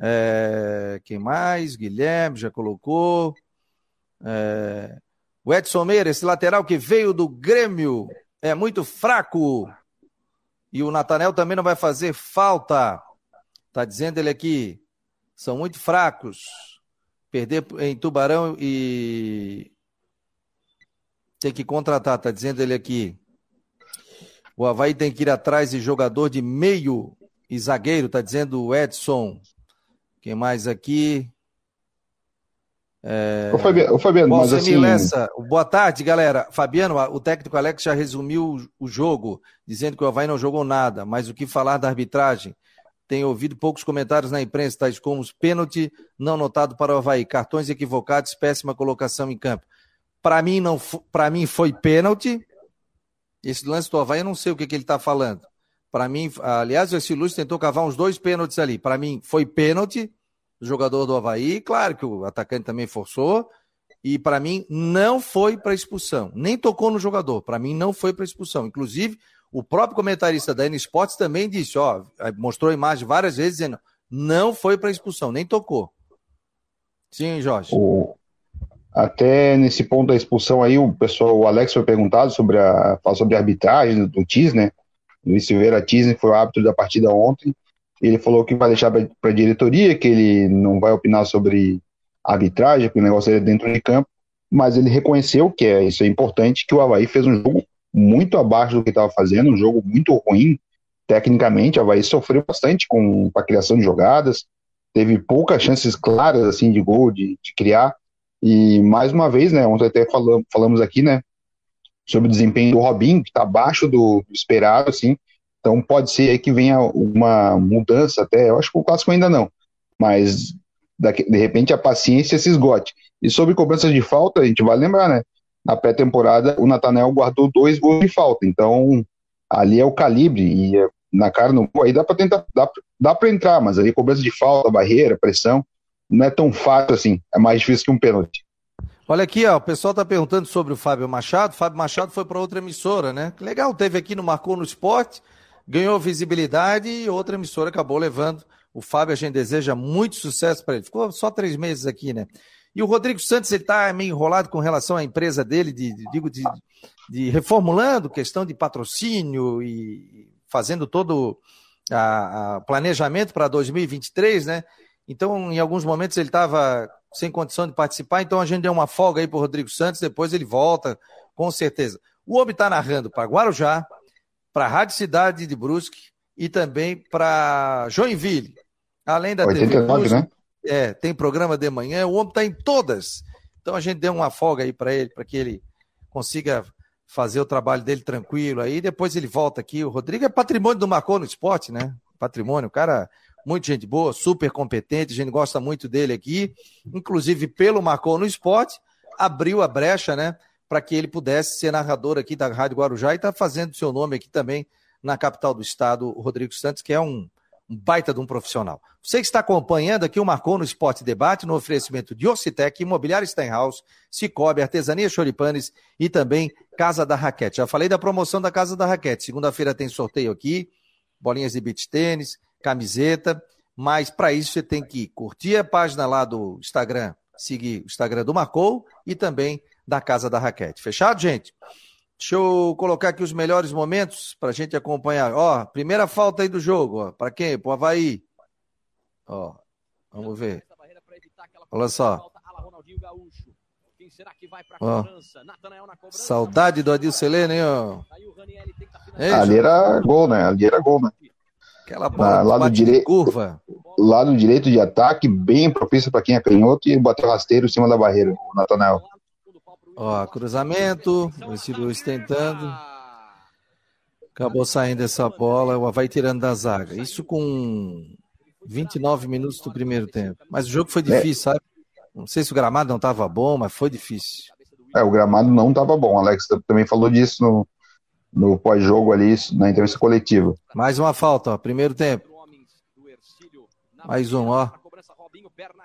É, quem mais? Guilherme já colocou. É, o Edson Meira, esse lateral que veio do Grêmio, é muito fraco. E o Natanel também não vai fazer falta. Tá dizendo ele aqui. São muito fracos. Perder em Tubarão e tem que contratar, tá dizendo ele aqui. O Havaí tem que ir atrás de jogador de meio e zagueiro, tá dizendo o Edson. Quem mais aqui? É... Ô, Fabiano, ô Fabiano mas assim... Lessa, boa tarde, galera. Fabiano, o técnico Alex já resumiu o jogo, dizendo que o Havaí não jogou nada, mas o que falar da arbitragem? Tenho ouvido poucos comentários na imprensa, tais como os pênalti não notado para o Havaí, cartões equivocados, péssima colocação em campo. Para mim, não, para mim foi pênalti. Esse lance do Havaí, eu não sei o que, que ele está falando. Para mim, aliás, o Essiluz tentou cavar uns dois pênaltis ali. Para mim, foi pênalti jogador do Havaí. Claro que o atacante também forçou. E para mim, não foi para expulsão. Nem tocou no jogador. Para mim, não foi para expulsão. Inclusive, o próprio comentarista da N Sports também disse: ó, mostrou a imagem várias vezes dizendo: não foi para expulsão, nem tocou. Sim, Jorge. O, até nesse ponto da expulsão aí, o pessoal, o Alex foi perguntado sobre a, sobre a arbitragem do TIS, né? Luiz Silveira Tisne foi o árbitro da partida ontem. Ele falou que vai deixar para a diretoria, que ele não vai opinar sobre arbitragem, porque o negócio é dentro de campo, mas ele reconheceu que é, isso é importante, que o Havaí fez um jogo muito abaixo do que estava fazendo, um jogo muito ruim tecnicamente. O Havaí sofreu bastante com a criação de jogadas, teve poucas chances claras assim de gol, de, de criar. E mais uma vez, né, ontem até falamos, falamos aqui, né, sobre o desempenho do Robinho, que está abaixo do esperado, assim. Então pode ser aí que venha uma mudança até, eu acho que o clássico ainda não, mas de repente a paciência se esgote. E sobre cobranças de falta, a gente vai lembrar, né? Na pré-temporada, o Natanel guardou dois gols de falta, então ali é o calibre, e é na cara no aí dá para tentar, dá, dá para entrar, mas aí cobrança de falta, barreira, pressão, não é tão fácil assim, é mais difícil que um pênalti. Olha aqui, ó, o pessoal está perguntando sobre o Fábio Machado. Fábio Machado foi para outra emissora, né? Legal, teve aqui no Marcou no Esporte, ganhou visibilidade e outra emissora acabou levando O Fábio, a gente deseja muito sucesso para ele. Ficou só três meses aqui, né? E o Rodrigo Santos, ele está meio enrolado com relação à empresa dele, de, de digo, de, de, reformulando questão de patrocínio e fazendo todo o planejamento para 2023, né? Então, em alguns momentos ele estava sem condição de participar, então a gente deu uma folga aí para o Rodrigo Santos, depois ele volta, com certeza. O homem está narrando para Guarujá, para a Rádio Cidade de Brusque e também para Joinville. Além da 89, TV Brusque, né? É, tem programa de manhã, o homem está em todas. Então a gente deu uma folga aí para ele, para que ele consiga fazer o trabalho dele tranquilo aí. Depois ele volta aqui. O Rodrigo é patrimônio do Marcou no esporte, né? Patrimônio, o cara, muito gente boa, super competente, a gente gosta muito dele aqui. Inclusive, pelo Marcou no esporte, abriu a brecha, né? Para que ele pudesse ser narrador aqui da Rádio Guarujá e está fazendo seu nome aqui também na capital do estado, Rodrigo Santos, que é um, um baita de um profissional. Você que está acompanhando aqui o Marcou no Esporte Debate, no oferecimento de Ocitec, Imobiliário Steinhaus, Cicobi, Artesania Choripanes e também Casa da Raquete. Já falei da promoção da Casa da Raquete. Segunda-feira tem sorteio aqui, bolinhas de beach tênis, camiseta, mas para isso você tem que curtir a página lá do Instagram, seguir o Instagram do Marcou e também da Casa da Raquete. Fechado, gente? Deixa eu colocar aqui os melhores momentos para a gente acompanhar. Ó, primeira falta aí do jogo, ó. Para quem? Para o Havaí. Ó, vamos ver. Olha só. Ó, saudade do Adil Selene, hein, ó. Ali era gol, né? Ali era gol, né? Aquela bola lado direito, curva. Lado direito de ataque, bem propício para quem é canhoto e bateu rasteiro em cima da barreira, o Natanael. Ó, cruzamento, esse Luiz tentando. Acabou saindo essa bola, vai tirando da zaga. Isso com 29 minutos do primeiro tempo. Mas o jogo foi difícil, é. sabe? Não sei se o gramado não estava bom, mas foi difícil. É, o gramado não estava bom. Alex também falou disso no, no pós-jogo ali, na entrevista coletiva. Mais uma falta, ó, primeiro tempo. Mais um, ó.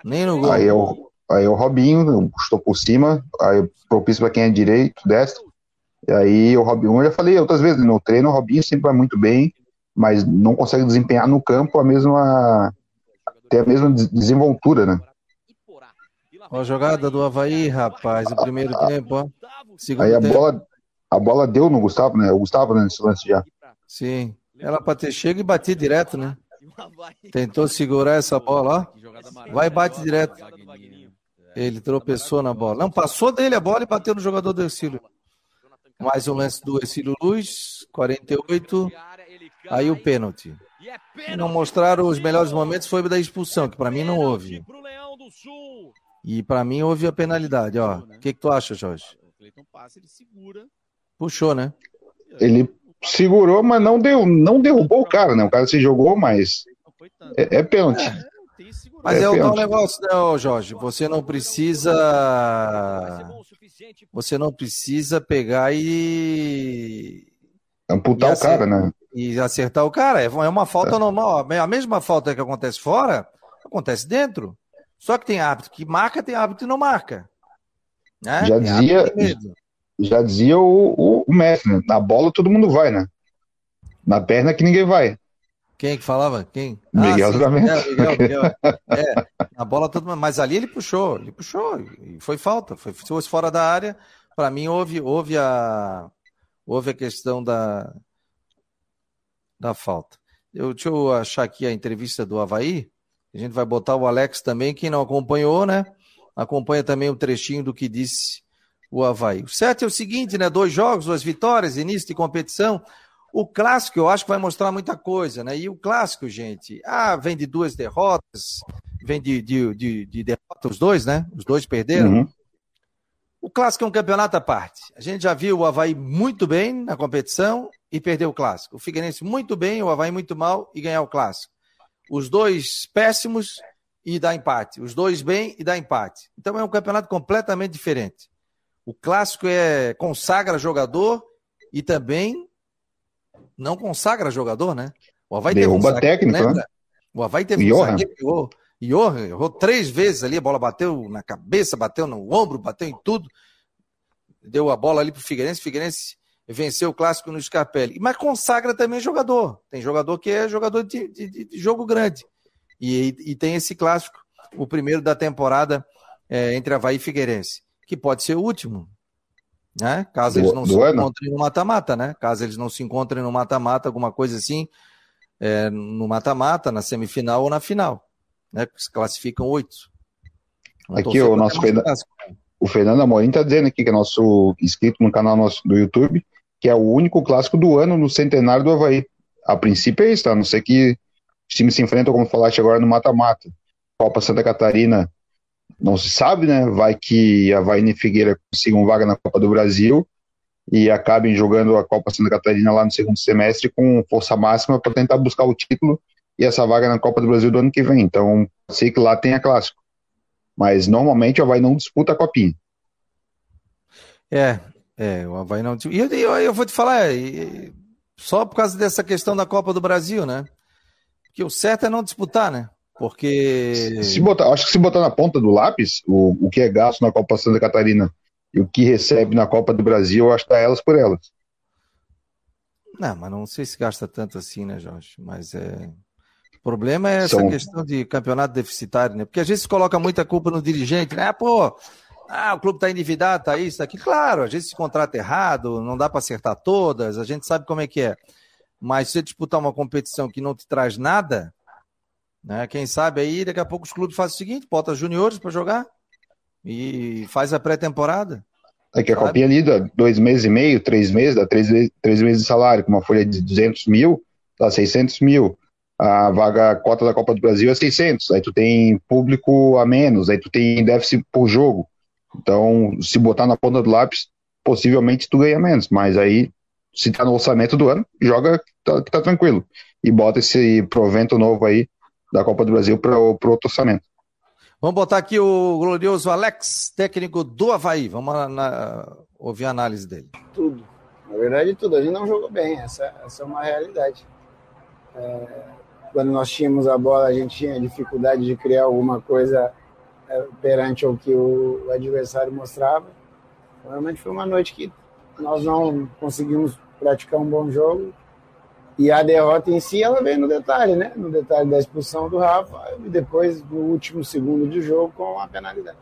Nem no gol. Aí eu, Aí o Robinho estou por cima, aí propício para quem é direito, destro. E aí o Robinho, eu já falei outras vezes, no treino o Robinho sempre vai muito bem, mas não consegue desempenhar no campo a mesma ter a mesma desenvoltura, né? Ó a jogada do Havaí, rapaz, o primeiro a, tempo, ó. Segundo aí a tempo. bola a bola deu no Gustavo, né? O Gustavo né, nesse lance já. Sim. Ela para ter chego e bater direto, né? Tentou segurar essa bola, ó. Vai e bate direto. Ele tropeçou na bola. Não, passou dele a bola e bateu no jogador do Ercílio. Mais um lance do Ercílio Luz, 48. Aí o pênalti. Não mostraram os melhores momentos, foi da expulsão, que para mim não houve. E para mim houve a penalidade, ó. O que, que tu acha, Jorge? Puxou, né? Ele segurou, mas não deu, não derrubou o cara, né? O cara se jogou, mas é, é pênalti. É. Mas é, é o tal negócio, né, Jorge? Você não precisa. Você não precisa pegar e. Amputar e o cara, né? E acertar o cara. É uma falta é. normal. A mesma falta que acontece fora, acontece dentro. Só que tem hábito que marca, tem hábito que não marca. Né? Já, dizia, já dizia o, o, o Messi, né? Na bola todo mundo vai, né? Na perna que ninguém vai. Quem que falava? Quem? Miguel ah, É, Miguel, Miguel. É, a bola todo mas ali ele puxou, ele puxou e foi falta, foi se fosse fora da área, para mim houve houve a houve a questão da da falta. Eu, deixa eu achar aqui a entrevista do Havaí. A gente vai botar o Alex também, quem não acompanhou, né? Acompanha também o trechinho do que disse o Havaí. O certo é o seguinte, né? Dois jogos, duas vitórias, início de competição. O clássico eu acho que vai mostrar muita coisa, né? E o clássico, gente, ah, vem de duas derrotas, vem de, de, de, de derrota os dois, né? Os dois perderam. Uhum. O clássico é um campeonato à parte. A gente já viu o Havaí muito bem na competição e perdeu o clássico. O Figueirense muito bem, o Havaí muito mal e ganhar o clássico. Os dois péssimos e dá empate. Os dois bem e dá empate. Então é um campeonato completamente diferente. O clássico é consagra jogador e também não consagra jogador, né? O Havaí Derruba teve um técnico, né? O Havaí teve Johan. um zagueiro que errou, Johan errou três vezes ali, a bola bateu na cabeça, bateu no ombro, bateu em tudo. Deu a bola ali pro Figueirense, Figueirense venceu o clássico no Scarpelli. Mas consagra também jogador. Tem jogador que é jogador de, de, de jogo grande. E, e tem esse clássico, o primeiro da temporada é, entre Havaí e Figueirense, que pode ser o último, né? Caso eles não se ano? encontrem no mata-mata, né? Caso eles não se encontrem no mata-mata, alguma coisa assim, é, no mata-mata, na semifinal ou na final, né? Se classificam oito. Aqui o nosso Fernando, o Fernando Amorim está dizendo aqui que é nosso inscrito no canal nosso do YouTube, que é o único clássico do ano no centenário do Havaí. A princípio é isso, tá? A não ser que os times se enfrentam, como falaste agora, no mata-mata. Copa Santa Catarina não se sabe, né? Vai que a Havaí e Figueira consigam vaga na Copa do Brasil e acabem jogando a Copa Santa Catarina lá no segundo semestre com força máxima para tentar buscar o título e essa vaga na Copa do Brasil do ano que vem. Então, sei que lá tem a clássico. Mas normalmente o Havaí não disputa a copinha. É, é, o Havaí não. E eu, eu vou te falar, só por causa dessa questão da Copa do Brasil, né? Que o certo é não disputar, né? Porque. Se botar, acho que se botar na ponta do lápis, o, o que é gasto na Copa Santa Catarina e o que recebe na Copa do Brasil, acho que tá elas por elas. Não, mas não sei se gasta tanto assim, né, Jorge? Mas é. O problema é essa São... questão de campeonato deficitário, né? Porque a gente coloca muita culpa no dirigente, né? Ah, pô, ah, o clube tá endividado, tá isso, tá aqui. Claro, a gente se contrata errado, não dá para acertar todas, a gente sabe como é que é. Mas se você disputar uma competição que não te traz nada, né? Quem sabe aí, daqui a pouco os clubes fazem o seguinte: bota juniores para jogar e faz a pré-temporada. É que a copinha ali dá dois meses e meio, três meses, dá três, três meses de salário, com uma folha de 200 mil, dá 600 mil. A vaga, a cota da Copa do Brasil é 600. Aí tu tem público a menos, aí tu tem déficit por jogo. Então, se botar na ponta do lápis, possivelmente tu ganha menos. Mas aí, se tá no orçamento do ano, joga que tá, tá tranquilo. E bota esse provento novo aí da Copa do Brasil para o outro orçamento. Vamos botar aqui o glorioso Alex, técnico do Havaí. Vamos na, ouvir a análise dele. Tudo. Na verdade, tudo. A gente não jogou bem. Essa, essa é uma realidade. É, quando nós tínhamos a bola, a gente tinha dificuldade de criar alguma coisa é, perante o que o, o adversário mostrava. Realmente foi uma noite que nós não conseguimos praticar um bom jogo e a derrota em si, ela vem no detalhe, né? No detalhe da expulsão do Rafa e depois do último segundo de jogo com a penalidade.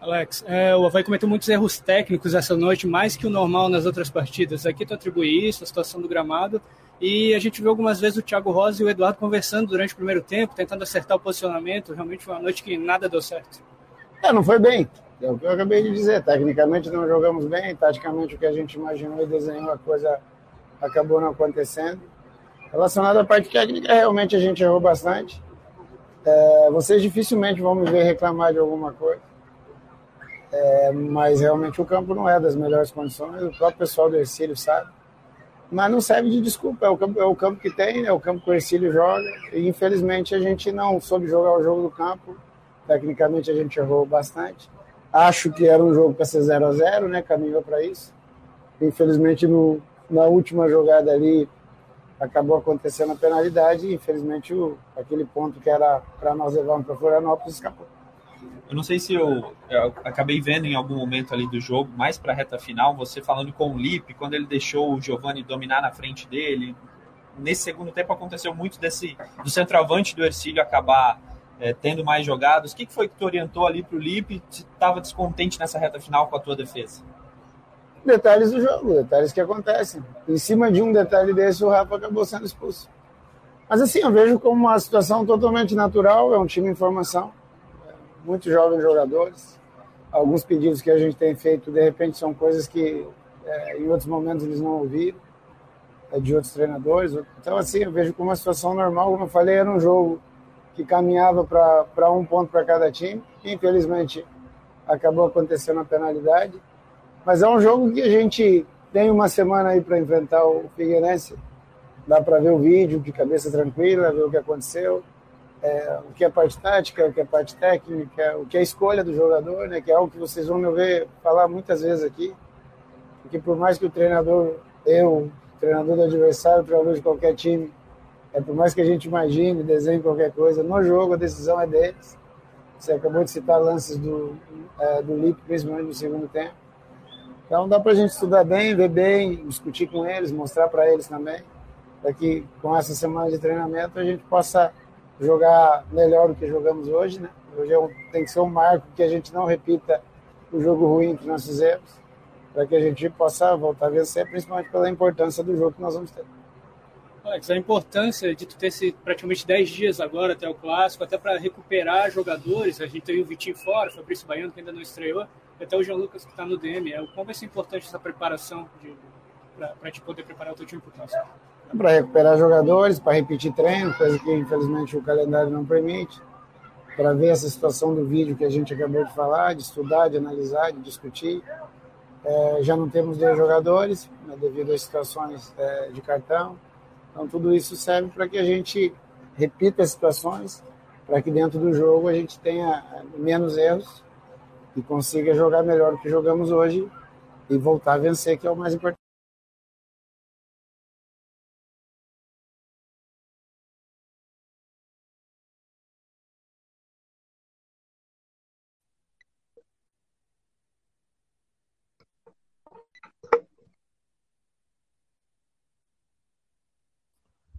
Alex, é, o Havaí cometeu muitos erros técnicos essa noite, mais que o normal nas outras partidas. Aqui tu atribui isso, a situação do gramado, e a gente viu algumas vezes o Thiago Rosa e o Eduardo conversando durante o primeiro tempo, tentando acertar o posicionamento. Realmente foi uma noite que nada deu certo. É, não foi bem. É o que eu acabei de dizer. Tecnicamente não jogamos bem, taticamente o que a gente imaginou e desenhou a coisa acabou não acontecendo. Relacionado à parte técnica, realmente a gente errou bastante. É, vocês dificilmente vão me ver reclamar de alguma coisa. É, mas realmente o campo não é das melhores condições, o próprio pessoal do Ercílio sabe. Mas não serve de desculpa, é o campo, é o campo que tem, é o campo que o Ercílio joga. E infelizmente a gente não soube jogar o jogo do campo. Tecnicamente a gente errou bastante. Acho que era um jogo para ser 0 a 0 né? Caminhou para isso. Infelizmente no, na última jogada ali acabou acontecendo a penalidade e infelizmente o, aquele ponto que era para nós levarmos para Florianópolis escapou. Eu não sei se eu, eu, acabei vendo em algum momento ali do jogo, mais para a reta final, você falando com o Lipe, quando ele deixou o Giovani dominar na frente dele. Nesse segundo tempo aconteceu muito desse do centroavante do Ercílio acabar é, tendo mais jogados. O que, que foi que tu orientou ali para o Lipe? Estava descontente nessa reta final com a tua defesa? Detalhes do jogo, detalhes que acontecem. Em cima de um detalhe desse, o Rafa acabou sendo expulso. Mas assim, eu vejo como uma situação totalmente natural, é um time em formação, muitos jovens jogadores. Alguns pedidos que a gente tem feito, de repente, são coisas que é, em outros momentos eles não ouviram, é, de outros treinadores. Então, assim, eu vejo como uma situação normal. Como eu falei, era um jogo que caminhava para um ponto para cada time. Infelizmente, acabou acontecendo a penalidade. Mas é um jogo que a gente tem uma semana aí para enfrentar o Figueirense. Dá para ver o vídeo de cabeça tranquila, ver o que aconteceu, é, o que é parte tática, o que é parte técnica, o que é escolha do jogador, né, que é algo que vocês vão me ver falar muitas vezes aqui. Porque por mais que o treinador, eu, treinador do adversário, treinador de qualquer time, é, por mais que a gente imagine, desenhe qualquer coisa, no jogo a decisão é deles. Você acabou de citar lances do, é, do Lipe, principalmente no segundo tempo. Então dá para a gente estudar bem, ver bem, discutir com eles, mostrar para eles também, para que com essa semana de treinamento a gente possa jogar melhor do que jogamos hoje, né? Hoje é um, tem que ser um marco que a gente não repita o jogo ruim que nós fizemos, para que a gente possa voltar a vencer, principalmente pela importância do jogo que nós vamos ter. Alex, a importância de tu ter esse, praticamente 10 dias agora até o clássico, até para recuperar jogadores. A gente tem o Vitinho fora, o Fabrício Baiano que ainda não estreou, até o João Lucas que está no DM. É, como vai ser importante essa preparação para te poder preparar o teu time para o clássico? Para recuperar jogadores, para repetir treino, coisa que infelizmente o calendário não permite, para ver essa situação do vídeo que a gente acabou de falar, de estudar, de analisar, de discutir. É, já não temos 10 jogadores, né, devido às situações é, de cartão então, tudo isso serve para que a gente repita as situações, para que dentro do jogo a gente tenha menos erros e consiga jogar melhor do que jogamos hoje e voltar a vencer, que é o mais importante.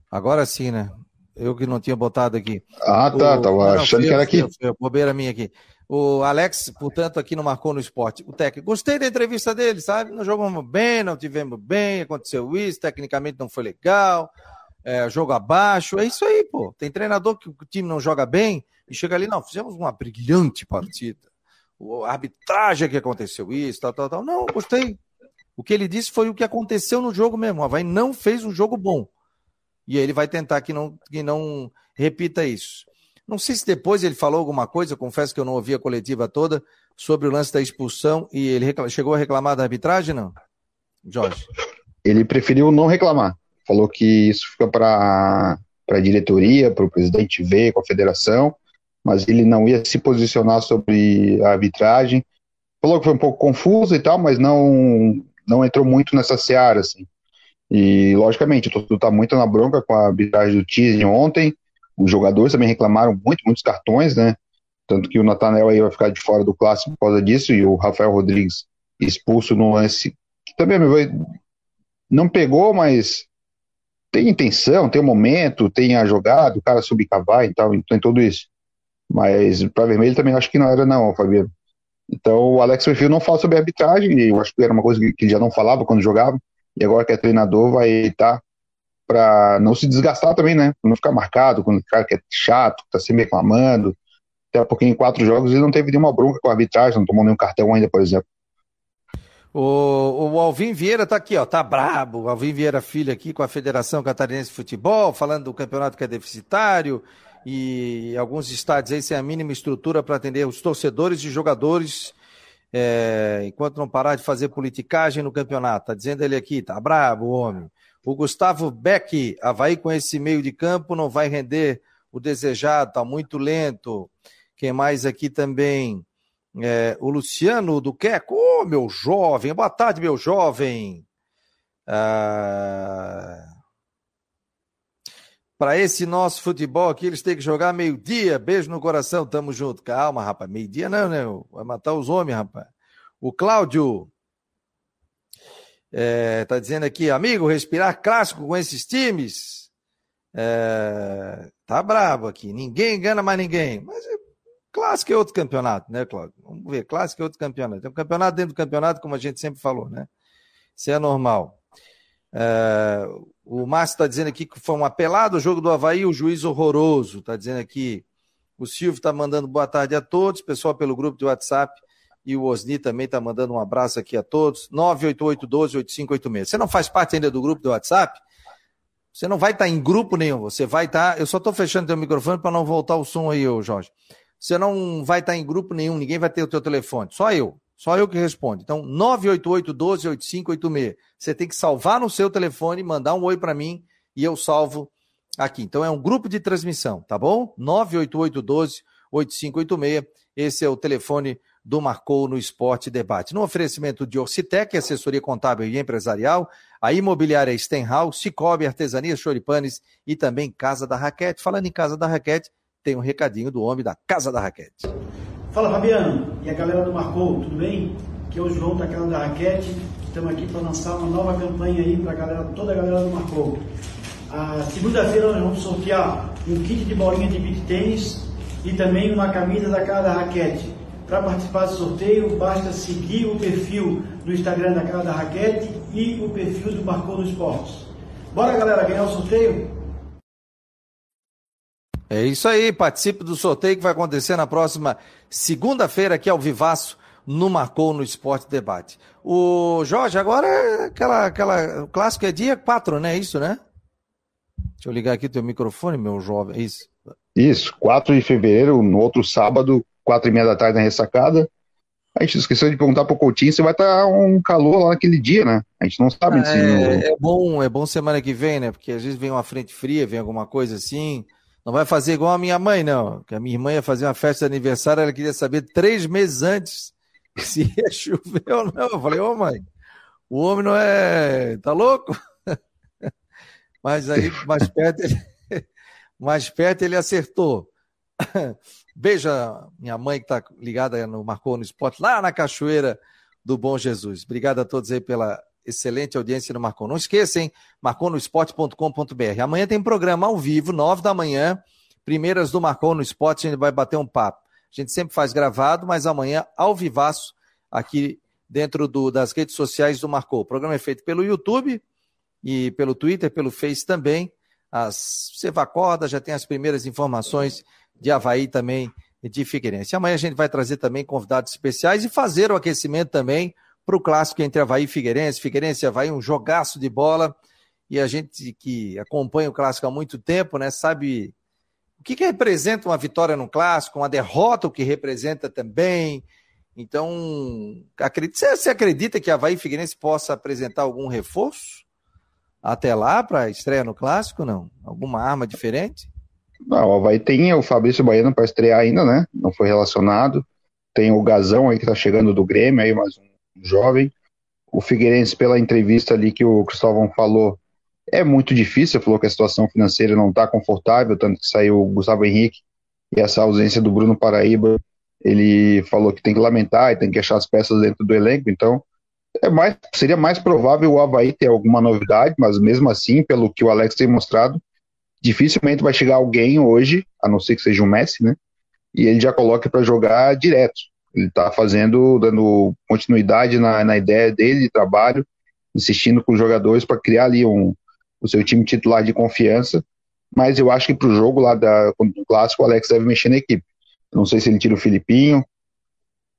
Agora sim, né? Eu que não tinha botado aqui. Ah, tá. O... Tava não, achando que era aqui. Bobeira minha aqui. O Alex, portanto, aqui não marcou no esporte. O técnico. Gostei da entrevista dele, sabe? Não jogamos bem, não tivemos bem, aconteceu isso, tecnicamente não foi legal. É, jogo abaixo. É isso aí, pô. Tem treinador que o time não joga bem e chega ali, não, fizemos uma brilhante partida. A arbitragem que aconteceu isso, tal, tal, tal. Não, gostei. O que ele disse foi o que aconteceu no jogo mesmo. O Havaí não fez um jogo bom. E ele vai tentar que não, que não repita isso. Não sei se depois ele falou alguma coisa, confesso que eu não ouvi a coletiva toda, sobre o lance da expulsão e ele chegou a reclamar da arbitragem, não? Jorge? Ele preferiu não reclamar. Falou que isso fica para a diretoria, para o presidente ver com a federação, mas ele não ia se posicionar sobre a arbitragem. Falou que foi um pouco confuso e tal, mas não, não entrou muito nessa seara, assim. E, logicamente, o torcedor está muito na bronca com a arbitragem do Tizem ontem. Os jogadores também reclamaram muito, muitos cartões, né? Tanto que o Natanel aí vai ficar de fora do clássico por causa disso, e o Rafael Rodrigues expulso no lance, que também não pegou, mas tem intenção, tem o momento, tem a jogada, o cara subcavar e tal, tem tudo isso. Mas para vermelho também acho que não era, não, Fabiano. Então o Alex Perfil não fala sobre arbitragem, eu acho que era uma coisa que ele já não falava quando jogava e agora que é treinador vai estar para não se desgastar também, né? Pra não ficar marcado, quando o cara que é chato, tá sempre reclamando. Até porque em quatro jogos ele não teve nenhuma bronca com a arbitragem, não tomou nenhum cartão ainda, por exemplo. O, o Alvin Vieira tá aqui, ó, tá brabo. O Alvin Vieira Filho aqui com a Federação Catarinense de Futebol, falando do campeonato que é deficitário e alguns estádios aí sem a mínima estrutura para atender os torcedores e jogadores é, enquanto não parar de fazer politicagem no campeonato. Tá dizendo ele aqui, tá bravo o homem. O Gustavo Beck, Havaí com esse meio de campo não vai render o desejado, tá muito lento. Quem mais aqui também? É, o Luciano do Queco, oh, meu jovem, boa tarde, meu jovem. Ah, para esse nosso futebol aqui, eles têm que jogar meio-dia. Beijo no coração, tamo junto. Calma, rapaz. Meio-dia não, né? Vai matar os homens, rapaz. O Cláudio é, tá dizendo aqui, amigo, respirar clássico com esses times. É, tá bravo aqui. Ninguém engana mais ninguém. Mas é, clássico é outro campeonato, né, Cláudio? Vamos ver, clássico é outro campeonato. Tem um campeonato dentro do campeonato, como a gente sempre falou, né? Isso é normal. É, o Márcio está dizendo aqui que foi um apelado o jogo do Havaí, o juiz horroroso. Está dizendo aqui. O Silvio está mandando boa tarde a todos, pessoal pelo grupo de WhatsApp. E o Osni também está mandando um abraço aqui a todos. 988-12-8586. Você não faz parte ainda do grupo do WhatsApp? Você não vai estar tá em grupo nenhum. Você vai estar. Tá... Eu só estou fechando teu microfone para não voltar o som aí, Jorge. Você não vai estar tá em grupo nenhum, ninguém vai ter o teu telefone. Só eu. Só eu que respondo. Então, 988-12-8586. Você tem que salvar no seu telefone, mandar um oi para mim e eu salvo aqui. Então, é um grupo de transmissão, tá bom? 988-12-8586. Esse é o telefone do Marcou no Esporte Debate. No oferecimento de Orcitec, assessoria contábil e empresarial, a imobiliária Stenhouse, Cicobi, Artesania Choripanes e também Casa da Raquete. Falando em Casa da Raquete, tem um recadinho do homem da Casa da Raquete. Fala Fabiano e a galera do Marcou, tudo bem? Aqui é o João daquela da Raquete. Estamos aqui para lançar uma nova campanha aí para galera, toda a galera do Marcou. A segunda-feira nós vamos sortear um kit de bolinha de beat tênis e também uma camisa da Casa da Raquete. Para participar do sorteio, basta seguir o perfil do Instagram da Casa da Raquete e o perfil do Marcou no Esportes. Bora, galera, ganhar o sorteio? É isso aí, participe do sorteio que vai acontecer na próxima segunda-feira aqui ao Vivaço no Marcou no Esporte Debate. O Jorge, agora é aquela, aquela, o clássico é dia 4, né? É isso, né? Deixa eu ligar aqui o teu microfone, meu jovem, é isso? Isso, 4 de fevereiro, no outro sábado, 4 e meia da tarde na ressacada. A gente esqueceu de perguntar pro Coutinho se vai estar tá um calor lá naquele dia, né? A gente não sabe. Ah, se é, é, bom, é bom semana que vem, né? Porque às vezes vem uma frente fria, vem alguma coisa assim. Não vai fazer igual a minha mãe, não. Que a minha irmã ia fazer uma festa de aniversário, ela queria saber três meses antes se ia chover ou não. Eu falei, ô mãe, o homem não é. tá louco? Mas aí, mais perto, ele, mais perto ele acertou. Beija minha mãe que está ligada no Marcou no Esporte, lá na Cachoeira do Bom Jesus. Obrigado a todos aí pela excelente audiência no Marcou. Não esqueça, hein? marconosport.com.br. Amanhã tem programa ao vivo, nove da manhã, primeiras do Marcou no Esporte, a gente vai bater um papo. A gente sempre faz gravado, mas amanhã ao vivaço aqui dentro do, das redes sociais do Marcou. O programa é feito pelo YouTube e pelo Twitter, pelo Face também. As, você acorda, já tem as primeiras informações de Havaí também de Figueirense. Amanhã a gente vai trazer também convidados especiais e fazer o aquecimento também para o clássico entre Havaí e Figueirense. Figueirense e Havaí, um jogaço de bola. E a gente que acompanha o clássico há muito tempo, né, sabe o que, que representa uma vitória no clássico, uma derrota, o que representa também. Então, acredita, você acredita que Havaí Figueirense possa apresentar algum reforço até lá para a estreia no clássico? Não? Alguma arma diferente? Não, o Havaí tem o Fabrício Baiano para estrear ainda, né? Não foi relacionado. Tem o Gazão aí que está chegando do Grêmio, aí mais um jovem. O Figueirense, pela entrevista ali que o Cristóvão falou, é muito difícil. Falou que a situação financeira não está confortável, tanto que saiu o Gustavo Henrique e essa ausência do Bruno Paraíba ele falou que tem que lamentar e tem que achar as peças dentro do elenco, então é mais, seria mais provável o Havaí ter alguma novidade, mas mesmo assim, pelo que o Alex tem mostrado, dificilmente vai chegar alguém hoje, a não ser que seja um Messi, né? E ele já coloca para jogar direto. Ele está fazendo, dando continuidade na, na ideia dele de trabalho, insistindo com os jogadores para criar ali um, o seu time titular de confiança. Mas eu acho que para o jogo lá da, do clássico, o Alex deve mexer na equipe. Não sei se ele tira o Filipinho,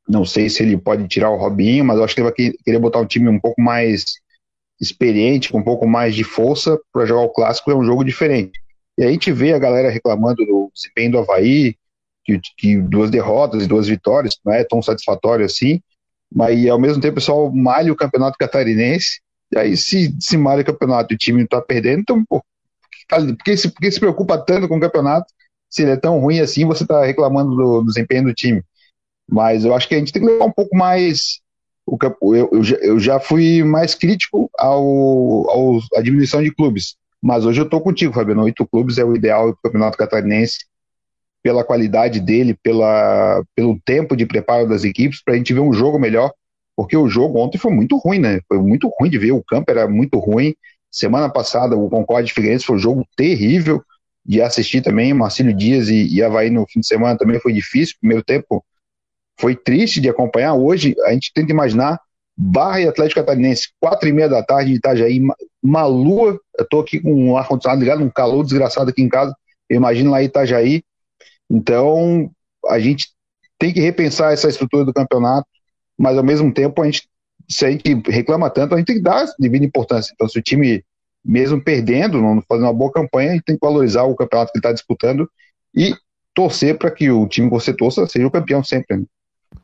não sei se ele pode tirar o Robinho, mas eu acho que ele vai querer botar um time um pouco mais experiente, com um pouco mais de força para jogar o clássico, é um jogo diferente. E aí a gente vê a galera reclamando do desempenho do Havaí, que, que duas derrotas e duas vitórias, não é tão satisfatório assim, mas ao mesmo tempo o pessoal malha o campeonato catarinense, e aí se, se malha o campeonato e o time está perdendo, então, pô, por que se, por que se preocupa tanto com o campeonato se ele é tão ruim assim, você está reclamando do, do, desempenho do time. Mas eu acho que a gente tem que levar um pouco mais. O, eu, eu já fui mais crítico ao, ao, à diminuição de clubes. Mas hoje eu estou contigo, Fabiano. Oito clubes é o ideal do Campeonato Catarinense, pela qualidade dele, pela, pelo tempo de preparo das equipes, para a gente ver um jogo melhor. Porque o jogo ontem foi muito ruim, né? Foi muito ruim de ver. O campo era muito ruim. Semana passada, o Concorde Figueirense foi um jogo terrível de assistir também, Marcílio Dias e, e Havaí no fim de semana também foi difícil, primeiro tempo foi triste de acompanhar, hoje a gente tenta imaginar Barra e Atlético Catarinense, quatro e meia da tarde de Itajaí, uma lua, eu tô aqui com o ar-condicionado ligado, um calor desgraçado aqui em casa, eu imagino lá em Itajaí, então a gente tem que repensar essa estrutura do campeonato, mas ao mesmo tempo a gente, se a gente reclama tanto, a gente tem que dar devida importância, então se o time mesmo perdendo, não fazendo uma boa campanha, a gente tem que valorizar o campeonato que ele está disputando e torcer para que o time que você torça seja o campeão sempre. Né?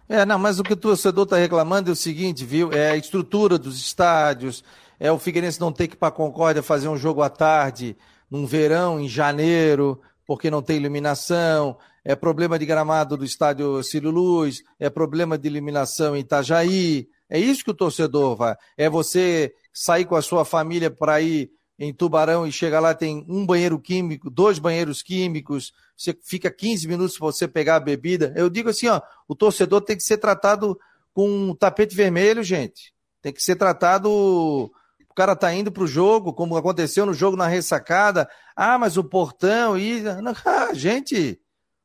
É, não, mas o que o torcedor está reclamando é o seguinte, viu? É a estrutura dos estádios, é o Figueirense não ter que ir para Concórdia fazer um jogo à tarde, num verão, em janeiro, porque não tem iluminação, é problema de gramado do estádio Círio Luz, é problema de iluminação em Itajaí. É isso que o torcedor vai. É você sair com a sua família para ir em Tubarão e chegar lá tem um banheiro químico, dois banheiros químicos, você fica 15 minutos para você pegar a bebida. Eu digo assim, ó, o torcedor tem que ser tratado com um tapete vermelho, gente. Tem que ser tratado O cara tá indo pro jogo, como aconteceu no jogo na ressacada. Ah, mas o portão e. Ah, gente,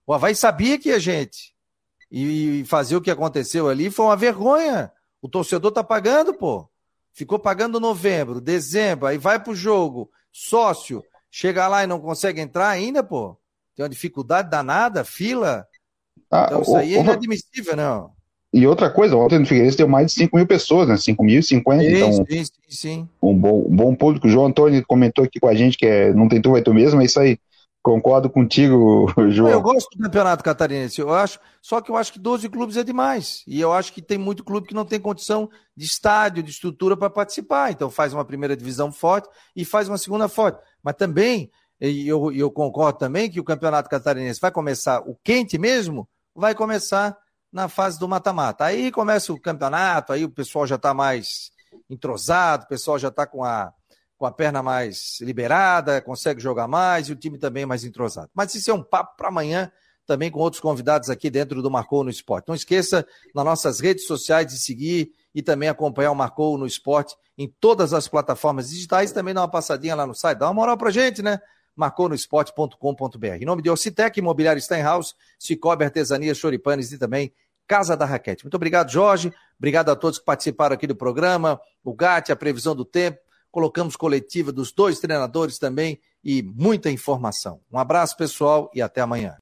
o Havaí sabia que ia gente. E fazer o que aconteceu ali foi uma vergonha. O torcedor tá pagando, pô. Ficou pagando novembro, dezembro, aí vai pro jogo, sócio, chega lá e não consegue entrar ainda, pô. Tem uma dificuldade danada, fila. Ah, então isso aí é inadmissível, não. E outra coisa, ontem no Figueirense deu mais de 5 mil pessoas, né? 5 mil, 50. Então, sim, sim, sim. Um bom, um bom público. O João Antônio comentou aqui com a gente que é, não tem tu, vai tu mesmo, é isso aí. Concordo contigo, João. Eu gosto do campeonato catarinense, eu acho, só que eu acho que 12 clubes é demais. E eu acho que tem muito clube que não tem condição de estádio, de estrutura para participar. Então faz uma primeira divisão forte e faz uma segunda forte. Mas também, eu, eu concordo também que o campeonato catarinense vai começar, o quente mesmo, vai começar na fase do mata-mata. Aí começa o campeonato, aí o pessoal já está mais entrosado, o pessoal já está com a, com a perna mais liberada, consegue jogar mais e o time também mais entrosado. Mas isso é um papo para amanhã, também com outros convidados aqui dentro do Marcou no Esporte. Não esqueça nas nossas redes sociais de seguir e também acompanhar o Marcou no Esporte em todas as plataformas digitais. Também dá uma passadinha lá no site, dá uma moral pra gente, né? marconosport.com.br. Em nome de Ocitec, Imobiliário Steinhaus, Cicobi Artesania, Choripanes e também Casa da Raquete. Muito obrigado, Jorge. Obrigado a todos que participaram aqui do programa. O GAT, a previsão do tempo. Colocamos coletiva dos dois treinadores também e muita informação. Um abraço, pessoal, e até amanhã.